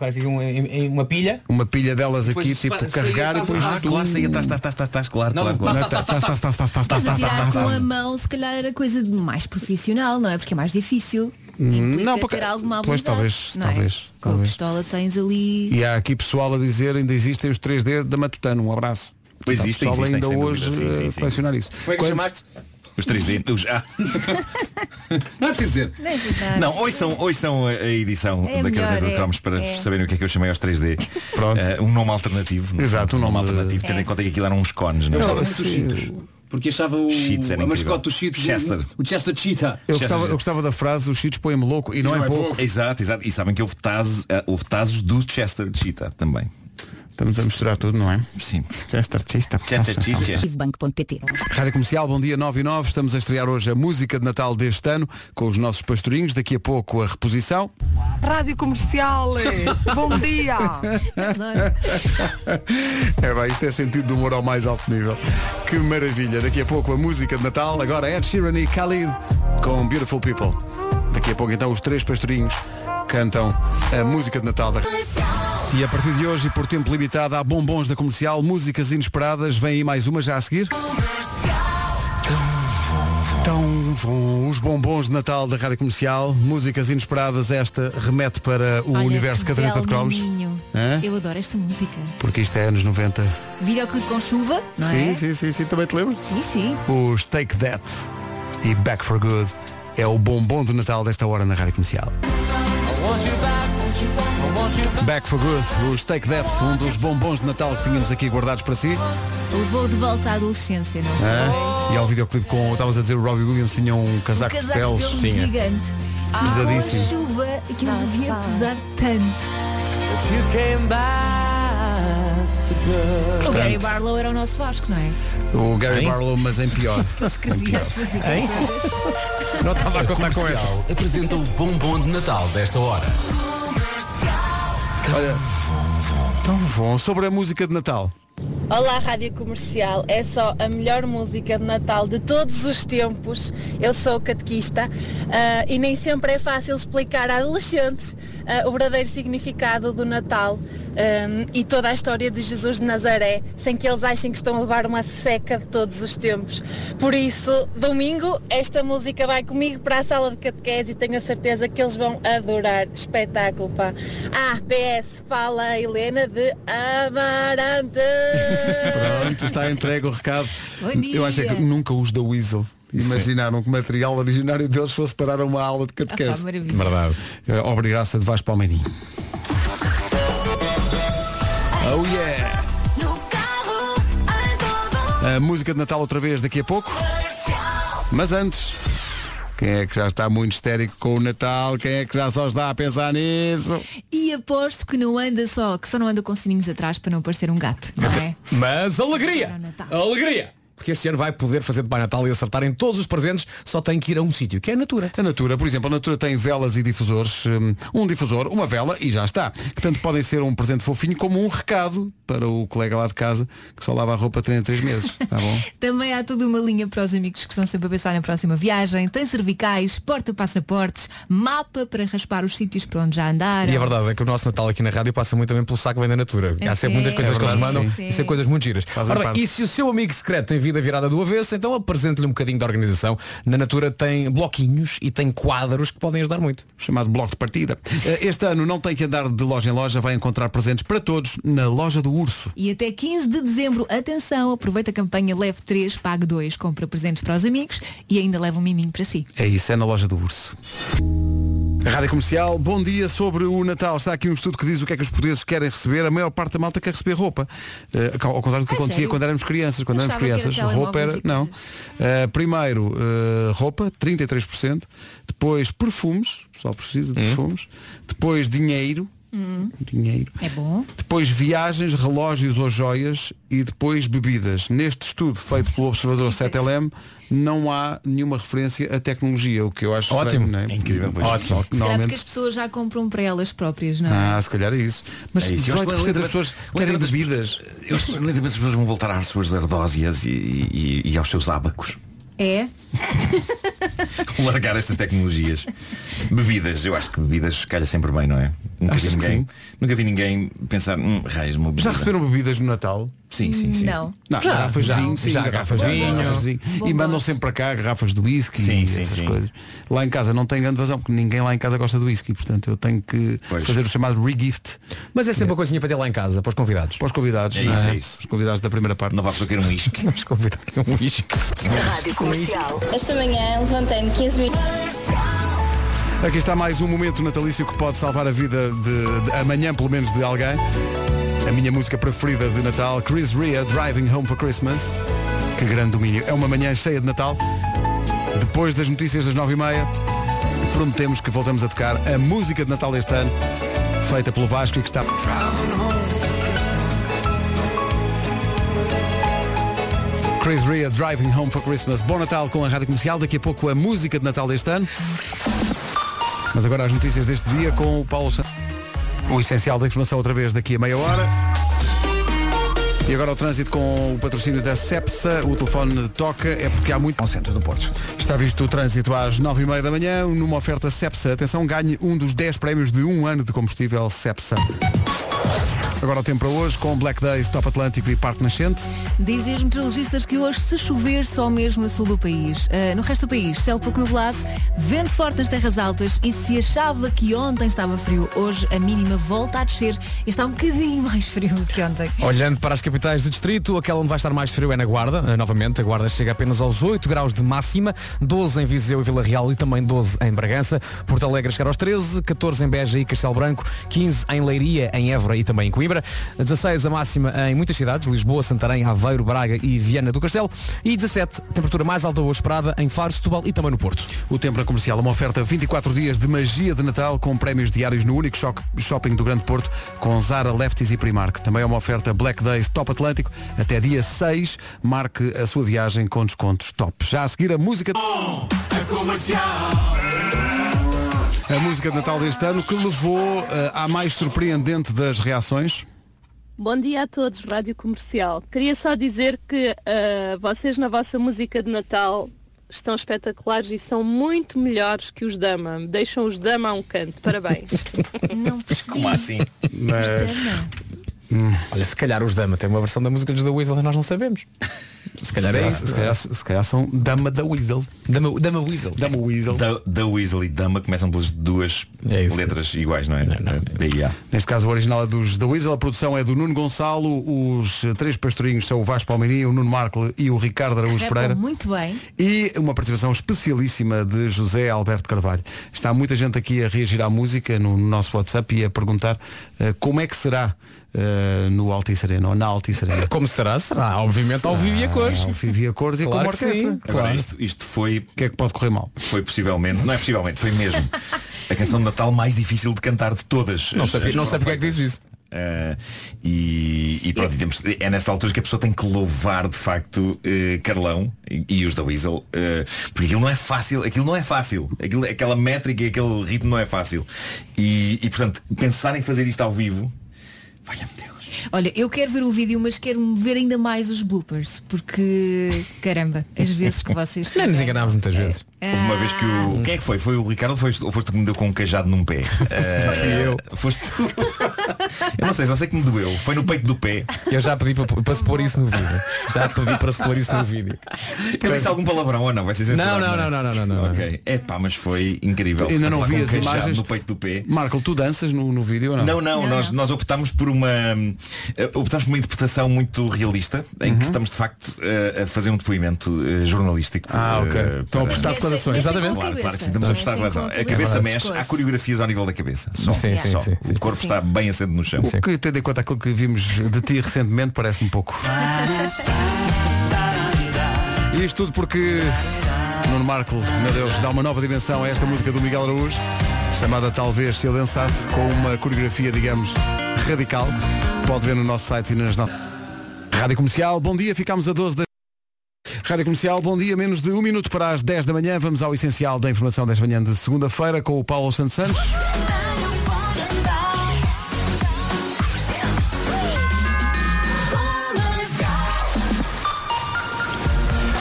Uma pilha.
Uma pilha delas aqui,
Depois
tipo, carregar e depois.
Ah, claro, saía, estás, estás, estás, estás, estás, claro, claro.
Tá, tá, tá, tá, tá, tá, tá, tá, tá, tá,
com
tá.
a mão se calhar era coisa de mais profissional, não é? Porque é mais difícil.
Hum,
Implica
não, porque-
ter alguma
pois, talvez,
não é?
talvez,
Com a
talvez.
pistola tens ali.
E há aqui pessoal a dizer, ainda existem os 3D da Matutano. Um abraço.
Pois existem, existem,
ainda hoje
dúvida, sim,
a
sim, sim.
colecionar isso.
Como é que
Quando-
chamaste?
Os 3D. Os, ah.
Não é preciso dizer.
Não, hoje são a a edição
É
da de
é.
cromos para
É.
saberem o que é que eu chamei aos 3D.
Pronto.
Eh, um nome alternativo. no
Exato,
fundo,
um nome
alternativo, tendo
É.
em conta que aquilo eram uns cones. Não,
Eu
é?
Porque achava o,
Cheats era
a
incrível.
mascote do Cheats,
Chester.
o, o Chester Cheetah.
Eu gostava, eu gostava da frase, os cheats põem-me louco, e não, é, pouco.
Exato, exato. E sabem que houve tazos, eh, houve tazos do Chester Cheetah também.
Estamos a misturar tudo, não é?
Sim.
Chester Cheetah.
Chester.
Banco.pt
Rádio Comercial, bom dia 9 e 9. Estamos a estrear hoje a música de Natal deste ano com os nossos pastorinhos. Daqui a pouco a reposição.
Rádio Comercial, bom dia!
É bem, isto é sentido de humor ao mais alto nível. Que maravilha. Daqui a pouco a música de Natal. Agora Ed Sheeran e Khalid com Beautiful People. Daqui a pouco então os três pastorinhos cantam a música de Natal da... E a partir de hoje, e por tempo limitado, há bombons da comercial, músicas inesperadas. Vem aí mais uma já a seguir. Então vão os bombons de Natal da Rádio Comercial, músicas inesperadas, esta remete para o
Olha,
universo caderneta de cromos. Hã?
Eu adoro esta música.
Porque isto é anos 90.
Videoclipe com chuva, não
sim,
é?
sim, sim, sim, também te lembro?
Sim, sim.
Os Take That e Back for Good é o bombom de Natal desta hora na Rádio Comercial. Back for Good, os Take That, um dos bombons de Natal que tínhamos aqui guardados para si.
Levou de volta à adolescência, não foi?
Hã? E ao videoclipe com, estavas a dizer, o Robbie Williams tinha um
Um
casaco,
casaco
de peles.
dele gigante. Com a
Pesadíssimo.
chuva, aquilo devia pesar tanto. O Gary Barlow era o nosso Vasco, não é?
O Gary
Hein?
Barlow, mas em pior.
Escrevia as músicas.
Não
estava a contar com essa.
Apresenta o bombom de Natal desta hora.
Olha, tão bom. Sobre a música de Natal.
Olá, Rádio Comercial. É só a melhor música de Natal de todos os tempos. Eu sou catequista ah, e nem sempre é fácil explicar a adolescentes ah, o verdadeiro significado do Natal ah, e toda a história de Jesus de Nazaré, sem que eles achem que estão a levar uma seca de todos os tempos. Por isso, domingo, esta música vai comigo para a sala de catequese e tenho a certeza que eles vão adorar. Espetáculo, pá. Ah, PS, fala a Helena de Amarante.
Pronto, está entregue o recado. Eu acho é que nunca os da Weasel. Imaginaram que o material originário deles fosse parar a uma aula de
Ah,
catequese.
maravilha.
Verdade.
Eh, Obrigaça de Vasco Palmeirinho. Oh yeah! A música de Natal outra vez daqui a pouco. Mas antes, quem é que já está muito histérico com o Natal? Quem é que já só está a pensar nisso?
E aposto que não anda só, que só não anda com sininhos atrás para não parecer um gato, não é?
Mas alegria! Alegria! Porque este ano vai poder fazer de Pai Natal e acertar em todos os presentes, só tem que ir a um sítio, que é a Natura.
A Natura, por exemplo, a Natura tem velas e difusores. hum, Um difusor, uma vela e já está. Que tanto podem ser um presente fofinho como um recado para o colega lá de casa que só lava a roupa 3 em 3 meses. Tá bom?
Também há toda uma linha para os amigos que estão sempre a pensar na próxima viagem. Tem cervicais, porta-passaportes, mapa para raspar os sítios para onde já andaram.
E a verdade é que o nosso Natal aqui na rádio passa muito também pelo saco vem da Natura.
É
Há sempre muitas coisas que
É
eles
verdade,
mandam
sim.
e são coisas muito giras. Ora e se o seu amigo secreto tem vida virada do avesso, então apresente-lhe um bocadinho de organização. Na Natura tem bloquinhos e tem quadros que podem ajudar muito.
Chamado bloco de partida. Eh, Este ano não tem que andar de loja em loja, vai encontrar presentes para todos na loja do Urso.
E até 15 de dezembro, atenção, aproveita a campanha Leve 3, Pague 2, compra presentes para os amigos e ainda leva um miminho para si.
É isso, é na loja do Urso. A Rádio Comercial, bom dia sobre o Natal. Está aqui um estudo que diz o que é que os portugueses querem receber. A maior parte da malta quer receber roupa. Eh, ao contrário do que
Ah,
acontecia
sério?
quando éramos crianças. Quando éramos
que era
crianças, roupa era. Não. Eh, primeiro, eh, roupa, 33%. Depois, perfumes. O pessoal precisa de perfumes. Depois, dinheiro.
Hum,
Dinheiro.
é bom.
Depois viagens, relógios ou joias e depois bebidas. Neste estudo feito pelo Observador 7LM não há nenhuma referência à tecnologia, o que eu acho
Ótimo.
estranho, não é?
É incrível, pois.
Ótimo.
Se calhar porque as pessoas já compram para elas próprias, não é?
Ah, se calhar é isso. Mas
É isso. Eu acho que
18% das
lentamente-
pessoas querem bebidas.
Eu acho que as pessoas vão voltar às suas ardósias e, e- e aos seus ábacos.
É?
Largar estas tecnologias. Bebidas, eu acho que bebidas calha sempre bem, não é? Nunca vi
Achas
ninguém, nunca vi ninguém pensar, hum, raios, uma bebida.
Já receberam bebidas no Natal?
Sim, sim, sim.
Não.
Não,
Já,
garrafas
já,
de vinho, sim,
já, garrafas de vinho.
garrafas de vinho. E mandam sempre para cá garrafas de whisky
Sim,
e
sim,
essas
sim.
coisas. Lá em casa não tem grande vazão, porque ninguém lá em casa gosta de whisky, portanto eu tenho que
Pois.
fazer o chamado regift
Mas é sempre uma coisinha para ter lá em casa, para os convidados.
para os convidados.
É
não
isso, é isso.
Os convidados da primeira parte.
Não vai pessoa querer um isque.
Os convidados um whisky.
Rádio Comercial.
Esta manhã levantei-me 15 minutos.
Aqui está mais um momento natalício que pode salvar a vida de, de amanhã, pelo menos, de alguém. A minha música preferida de Natal, Chris Rea, Driving Home for Christmas. Que grande domínio. É uma manhã cheia de Natal. Depois das notícias das 9h30, prometemos que voltamos a tocar a música de Natal deste ano, feita pelo Vasco e que está. Chris Rea, Driving Home for Christmas. Bom Natal com a Rádio Comercial. Daqui a pouco a música de Natal deste ano. Mas agora as notícias deste dia com o Paulo Santos. O essencial da informação outra vez daqui a meia hora. E agora o trânsito com o patrocínio da Cepsa. O telefone toca, é porque há muito...
Ao centro do Porto.
Está visto o trânsito às 9h30 da manhã, numa oferta Cepsa. Atenção, ganhe um dos 10 prémios de um ano de combustível Cepsa. Agora o tempo para hoje, com Black Days, Top Atlântico e Parque Nascente.
Dizem os meteorologistas que hoje, se chover, só mesmo no sul do país. Ah, no resto do país, céu pouco nublado, vento forte nas terras altas e se achava que ontem estava frio, hoje a mínima volta a descer e está um bocadinho mais frio do que ontem.
Olhando para as capitais de distrito, aquela onde vai estar mais frio é na Guarda. Eh, Novamente, a Guarda chega apenas aos 8 graus de máxima, 12 em Viseu e Vila Real e também 12 em Bragança. Porto Alegre chegar aos 13, 14 em Beja e Castelo Branco, 15 em Leiria, em Évora e também em Coimbra, 16 a máxima em muitas cidades, Lisboa, Santarém, Aveiro, Braga e Viana do Castelo e 17, temperatura mais alta hoje esperada em Faro, Setúbal e também no Porto.
O tempo na comercial, uma oferta 24 dias de magia de Natal com prémios diários no único shop- shopping do Grande Porto com Zara, Lefties e Primark. Também é uma oferta Black Days Top Atlântico. Até dia 6, marque a sua viagem com descontos top. Já a seguir a música... A música de Natal deste ano que levou eh, à mais surpreendente das reações.
Bom dia a todos, Rádio Comercial. Queria só dizer que ah, vocês na vossa música de Natal estão espetaculares e são muito melhores que os Dama. Deixam os Dama a um canto. Parabéns.
Não percebi.
Como assim?
Mas...
Olha, se calhar os Dama têm uma versão da música dos The Weasel e nós não sabemos. Se calhar é isso.
Se calhar, se calhar são Dama da Weasel.
Dama, Dama Weasel.
Dama Weasel.
Da, da Weasel e Dama começam pelas duas
É
letras iguais, não é? Daí há.
Neste caso o original é dos da Weasel, a produção é do Nuno Gonçalo, os três pastorinhos são o Vasco Palmeirinho, o Nuno Marco e o Ricardo Araújo Pereira.
muito bem.
E uma participação especialíssima de José Alberto Carvalho. Está muita gente aqui a reagir à música no nosso WhatsApp e a perguntar eh, como é que será eh, no Altice Arena ou na Altice Arena.
Como será? Será, obviamente, ao vivo e a cores.
Ao vivo e a cores e
Claro
como
que
orquestra.
sim.
Agora
Claro.
isto, isto foi,
O que é que pode correr mal?
foi possivelmente, não é possivelmente, foi mesmo a canção de Natal mais difícil de cantar de todas.
Não sei, não sei porque é que diz isso.
Uh, e, e pronto, temos- é nesta altura que a pessoa tem que louvar de facto uh, Carlão e, e os da Weasel uh, porque aquilo não é fácil aquilo não é fácil aquilo, aquela métrica e aquele ritmo não é fácil e, e portanto pensar em fazer isto ao vivo valha-me Deus
Olha, eu quero ver o vídeo, mas quero ver ainda mais os bloopers, porque caramba, as vezes que vocês
Nem nos enganámos muitas vezes.
Houve uma vez que o. Quem é que foi? Foi o Ricardo ou foste, ou foste que me deu com um cajado num pé? Uh,
Fui eu.
Foste tu. eu não sei, só sei que me doeu. Foi no peito do pé.
Eu já pedi para, para se pôr isso no vídeo. Já pedi para se pôr isso no vídeo.
Eu disse algum palavrão ou não? Vai ser
Não, não,
é?
não, não, não, não, não.
Ok. É pá, mas foi incrível.
Ainda não vi
um
as
cajado
imagens.
no peito do pé.
Marco, tu danças no, no vídeo ou não?
Não, não, nós, nós optámos por uma eh, optámos por uma interpretação muito realista em
Uhum.
que estamos de facto eh, a fazer um depoimento eh, jornalístico.
Ah, ok.
eh,
Estão a prestar declarações.
Mexem com a
Claro,
cabeça.
claro que sim, estamos a prestar declaração.
com
A cabeça mexe, há coreografias ao nível da cabeça. Só,
Sim, sim,
só.
sim, sim.
O corpo está bem assente no chão.
O que, tendo em conta aquilo que vimos de ti recentemente, parece-me pouco. E isto tudo porque Nuno Marco, meu Deus, dá uma nova dimensão a esta música do Miguel Araújo, chamada Talvez Se Eu Dançasse, com uma coreografia, digamos, radical. Pode ver no nosso site e nas notas. Rádio Comercial, bom dia, ficamos a 12 da... Rádio Comercial, bom dia, menos de um minuto para as 10 da manhã. Vamos ao essencial da informação desta manhã de segunda-feira com o Paulo Santos Santos.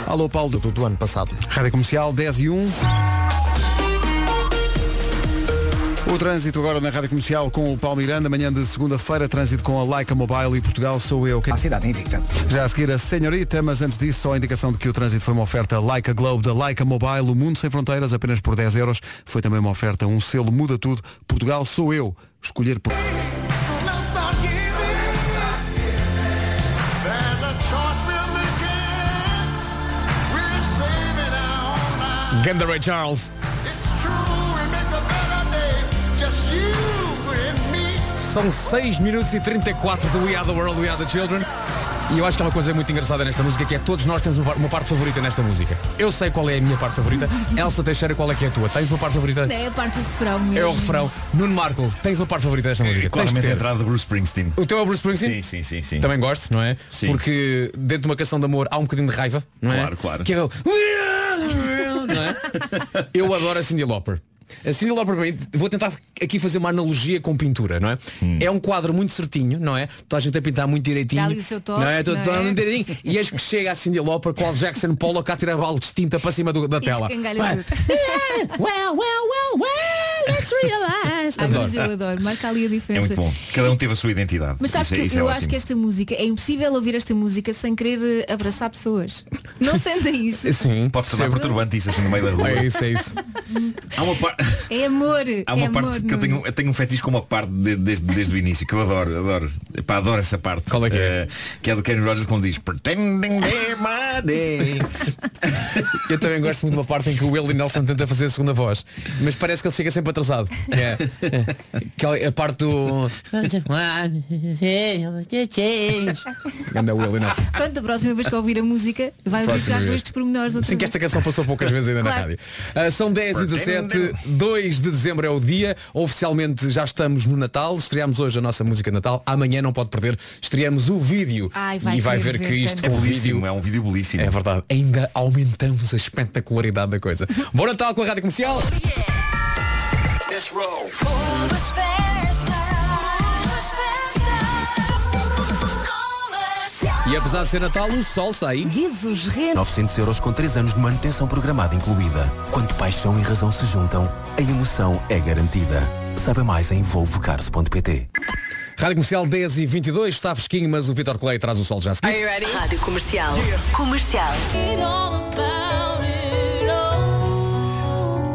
Alô, Paulo.
Do, do ano passado.
Rádio Comercial 10 e 1. O trânsito agora na Rádio Comercial com o Paulo Miranda, manhã de segunda-feira, trânsito com a Leica Mobile e Portugal sou eu.
A cidade invicta.
Já a seguir a senhorita, mas antes disso só a indicação de que o trânsito foi uma oferta Leica Globe da Leica Mobile, o mundo sem fronteiras, apenas por 10 euros. Foi também uma oferta, um selo muda tudo. Portugal sou eu. Escolher por...
Ganda Ray Charles. São 6 minutos e 34 do We Are the World, We Are the Children. E eu acho que há uma coisa muito engraçada nesta música que é todos nós temos uma par- uma parte favorita nesta música. Eu sei qual é a minha parte favorita. Elsa Teixeira, qual é que é a tua? Tens uma parte favorita?
É a parte do refrão mesmo.
É o refrão. Nuno Marco, tens uma parte favorita desta música? Tens de
Claramente a entrada de Bruce Springsteen.
O teu é o Bruce Springsteen?
Sim, sim, sim, sim.
Também gosto, não é?
Sim.
Porque dentro de uma canção de amor há um bocadinho de raiva, não é?
Claro, claro.
Que é o... não é? Eu adoro a Cindy Lauper. A Cindy Lauper, para mim, vou tentar aqui fazer uma analogia com pintura, não é?
Hum.
É um quadro muito certinho, não é? Toda a gente a pintar muito direitinho.
Dá ali o seu toque,
não é?
Não
todo
é?
direitinho. E eis que chega a Cindy Lauper com o Jackson Pollock a tirar balde de tinta para cima do- da tela. Well, well, well, well, let's realize.
Ai, mas eu
Adoro.
adoro, marca ali a
É
diferença.
muito bom. Cada um teve a sua identidade.
Mas sabes
Isso é-
que
isso é
eu
ótimo.
acho que esta música é impossível ouvir esta música sem querer eh, abraçar pessoas. Não sentem isso.
Sim.
Pode
percebo.
perturbante isso assim no meio da rua.
É isso, é isso.
Há uma, par-
É amor.
há uma
é
parte
amor,
que eu tenho, eu tenho um fetiche com uma parte desde, desde, desde o início, que eu adoro, adoro. Epá, adoro essa parte.
Qual é que é?
Eh, que é do Kenny Rogers quando diz Pretending they're my day.
Eu também gosto muito de uma parte em que o Willie Nelson tenta fazer a segunda voz, mas parece que ele chega sempre atrasado. É, é. Aquela- a parte do. Anda Willie Nelson.
Pronto, a próxima vez que ouvir a música vai ouvir já estes pormenores
Sim, que esta canção passou poucas vezes ainda na
Claro.
rádio. Ah, são 10 e 17, 2 de dezembro é o dia. Oficialmente já estamos no Natal. Estreamos hoje a nossa música de Natal. Amanhã não pode perder. Estreamos o vídeo.
Ai, vai
e vai ver que isto
tanto.
com
É
o vídeo.
é um vídeo belíssimo.
É verdade. Ainda aumentamos a espetacularidade da coisa. Bom Natal com a Rádio Comercial. E apesar de ser Natal, o sol está aí.
Jesus rei.
900 euros com 3 anos de manutenção programada incluída. Quando paixão e razão se juntam, a emoção é garantida. Saiba mais em volvocars.pt.
Rádio Comercial 10 e 22 está fresquinho, mas o Vitor Clay traz o sol já a seguir.
Rádio Comercial. Comercial.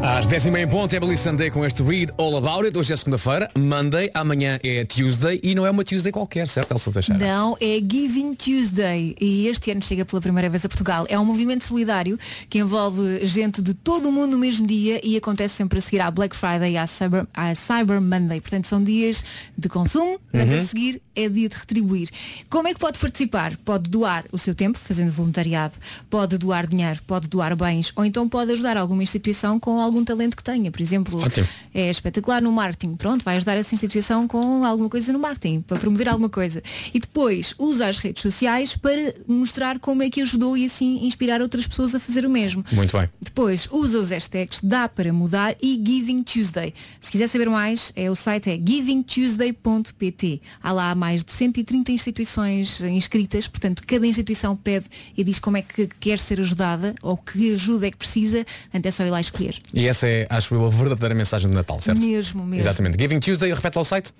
Às 10 e meia em ponto é Billy Sunday com este Read All About It. Hoje é segunda-feira, Monday, amanhã é Tuesday e não é uma Tuesday qualquer, certo, Elsa Teixeira?
Não, é Giving Tuesday e este ano chega pela primeira vez a Portugal. É um movimento solidário que envolve gente de todo o mundo no mesmo dia e acontece sempre a seguir à Black Friday e à Cyber, à Cyber Monday. Portanto, são dias de consumo, portanto,
Uhum.
a seguir é dia de retribuir. Como é que pode participar? Pode doar o seu tempo, fazendo voluntariado, pode doar dinheiro, pode doar bens, ou então pode ajudar alguma instituição com algum talento que tenha. Por exemplo,
Ótimo.
é espetacular no marketing. Pronto, vai ajudar essa instituição com alguma coisa no marketing, para promover alguma coisa. E depois usa as redes sociais para mostrar como é que ajudou e assim inspirar outras pessoas a fazer o mesmo.
Muito bem.
Depois usa os hashtags Dá para Mudar e Giving Tuesday. Se quiser saber mais, é, o site é givingtuesday.pt. Há lá mais de 130 instituições inscritas, portanto, cada instituição pede e diz como é que quer ser ajudada ou que ajuda é que precisa, portanto é só ir lá escolher.
E essa é, acho eu, a verdadeira mensagem de Natal, certo?
Mesmo, mesmo.
Exatamente. Giving Tuesday, repete lá o site.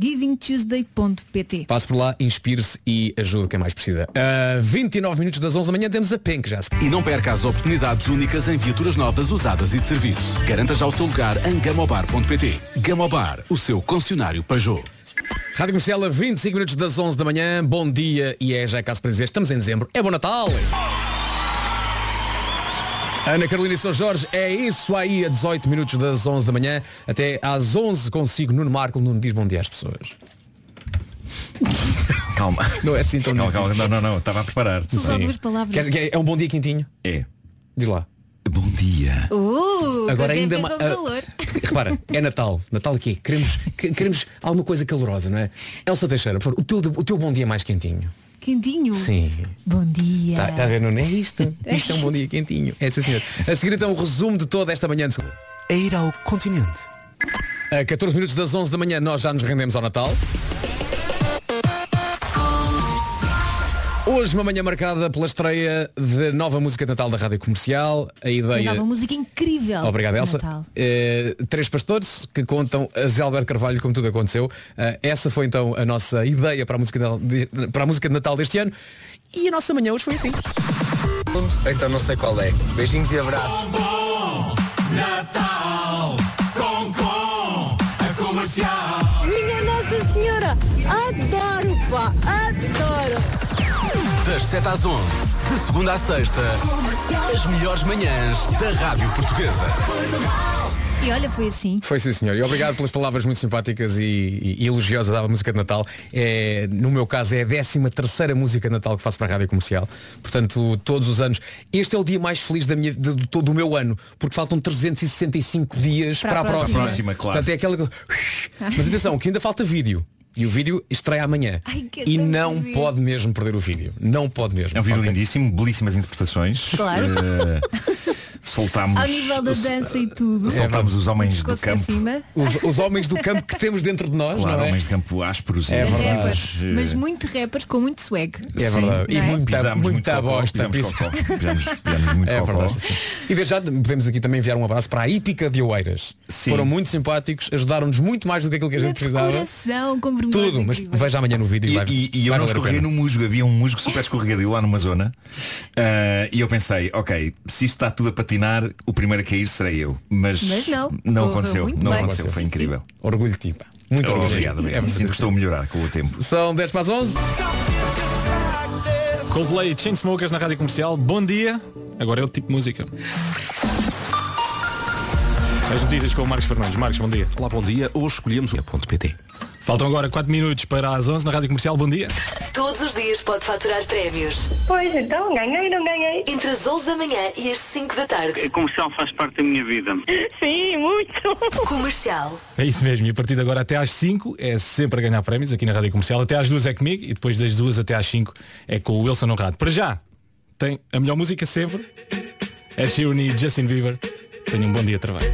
givingtuesday.pt
Passe por lá, inspire-se e ajude quem mais precisa. A 29 minutos das 11 da manhã temos a PEN, que já se...
E não perca as oportunidades únicas em viaturas novas, usadas e de serviço. Garanta já o seu lugar em gamobar.pt. Gamobar, o seu concessionário Peugeot.
Rádio Comercial a 25 minutos das 11 da manhã. Bom dia e é já caso para dizer, estamos em dezembro. É bom Natal! Ana Carolina e São Jorge, é isso aí a 18 minutos das 11 da manhã. Até às 11 consigo Nuno Marco. Nuno diz bom dia às pessoas.
Calma.
Não é assim tão
calma, calma. Não, não, não. Estava a preparar.
São só duas palavras.
Queres- quer- é um bom dia quentinho?
É.
Diz lá.
Bom dia.
Uh,
Agora ainda
ver
ma-
com
ah,
calor.
Repara, é Natal. Natal aqui. Queremos, que- queremos alguma coisa calorosa, não é? Elsa Teixeira, por favor, o teu, o teu bom dia mais quentinho.
Quentinho.
Sim.
Bom dia.
Está tá a ver, não é isto? Isto é um bom dia quentinho. É sim, senhor. A seguir então o resumo de toda esta manhã de segunda.
É ir ao continente.
A 14 minutos das 11 da manhã nós já nos rendemos ao Natal. Hoje uma manhã marcada pela estreia de nova música de Natal da Rádio Comercial. A ideia...
nova música incrível.
Obrigado, Elsa.
Natal.
Eh, três pastores que contam a Zé Alberto Carvalho como tudo aconteceu. Eh, essa foi então a nossa ideia para a, música de, para a música de Natal deste ano. E a nossa manhã hoje foi assim.
Então não sei qual é. Beijinhos e abraços.
Natal com com a comercial.
Minha Nossa Senhora, adoro, pá, adoro.
Das 7 às 11, de segunda à sexta, as melhores manhãs da Rádio Portuguesa.
E olha, foi assim.
Foi sim, senhor. E obrigado pelas palavras muito simpáticas e, e- e elogiosas da música de Natal. É, no meu caso, é a 13 terceira música de Natal que faço para a Rádio Comercial. Portanto, todos os anos. Este é o dia mais feliz da minha, de, de todo o meu ano, porque faltam 365 dias
Para
para,
a
próxima.
próxima. Para a próxima, claro.
Portanto, é aquela que- Mas atenção, que ainda falta vídeo. E o vídeo estreia amanhã.
Ai,
e não
ver.
pode mesmo perder o vídeo. Não pode mesmo.
É um vídeo lindíssimo, belíssimas interpretações.
Claro.
Eh, soltámos,
Ao nível da dança e tudo.
soltámos os homens do campo.
cima.
Os, os homens do campo que temos dentro de nós,
Claro,
não é?
homens de campo ásperos
É
e
verdade.
Rappers,
eh,
mas muito rappers com muito swag.
É verdade. E
é?
muita,
muito
muita
cocó,
bosta.
pisámos
Pis-
cocó. Pisámos- pisámos muito
é verdade, sim. E desde já podemos aqui também enviar um abraço para a Hípica de Oeiras.
Sim.
Foram muito simpáticos, ajudaram-nos muito mais do que aquilo que a gente precisava. Tudo, mas veja amanhã no vídeo.
E,
vai-
e- e eu não escorreguei no musgo, havia um musgo super escorregadio lá numa zona Ah, e eu pensei, ok, se isto está tudo a patinar, o primeiro a cair serei eu. Mas,
Mas não, correu
aconteceu,
muito
não
bem.
aconteceu, foi
Sim,
incrível.
Orgulho de ti, pá. Muito orgulho.
obrigado, obrigado.
É,
Sinto que estou a melhorar com o tempo.
São 10 para as 11.
Coldplay Chainsmokers na Rádio Comercial. Bom dia. Agora é outro tipo de música. As notícias com o Marcos Fernandes. Marcos, bom dia.
Olá, bom dia. Hoje escolhemos o ponto PT.
Faltam agora 4 minutos para as 11 na Rádio Comercial. Bom dia.
Todos os dias pode faturar prémios.
Pois então, ganhei, não ganhei.
Entre as 11 da manhã e as 5 da tarde.
A comercial faz parte da minha vida.
Sim, muito.
Comercial.
É isso mesmo. E a partir de agora até às 5 é sempre a ganhar prémios aqui na Rádio Comercial. Até às 2 é comigo e depois das 2 até às 5 é com o Wilson Honrado. Para já, tem a melhor música sempre. É Sheeran e Justin Bieber. Tenha um bom dia de trabalho.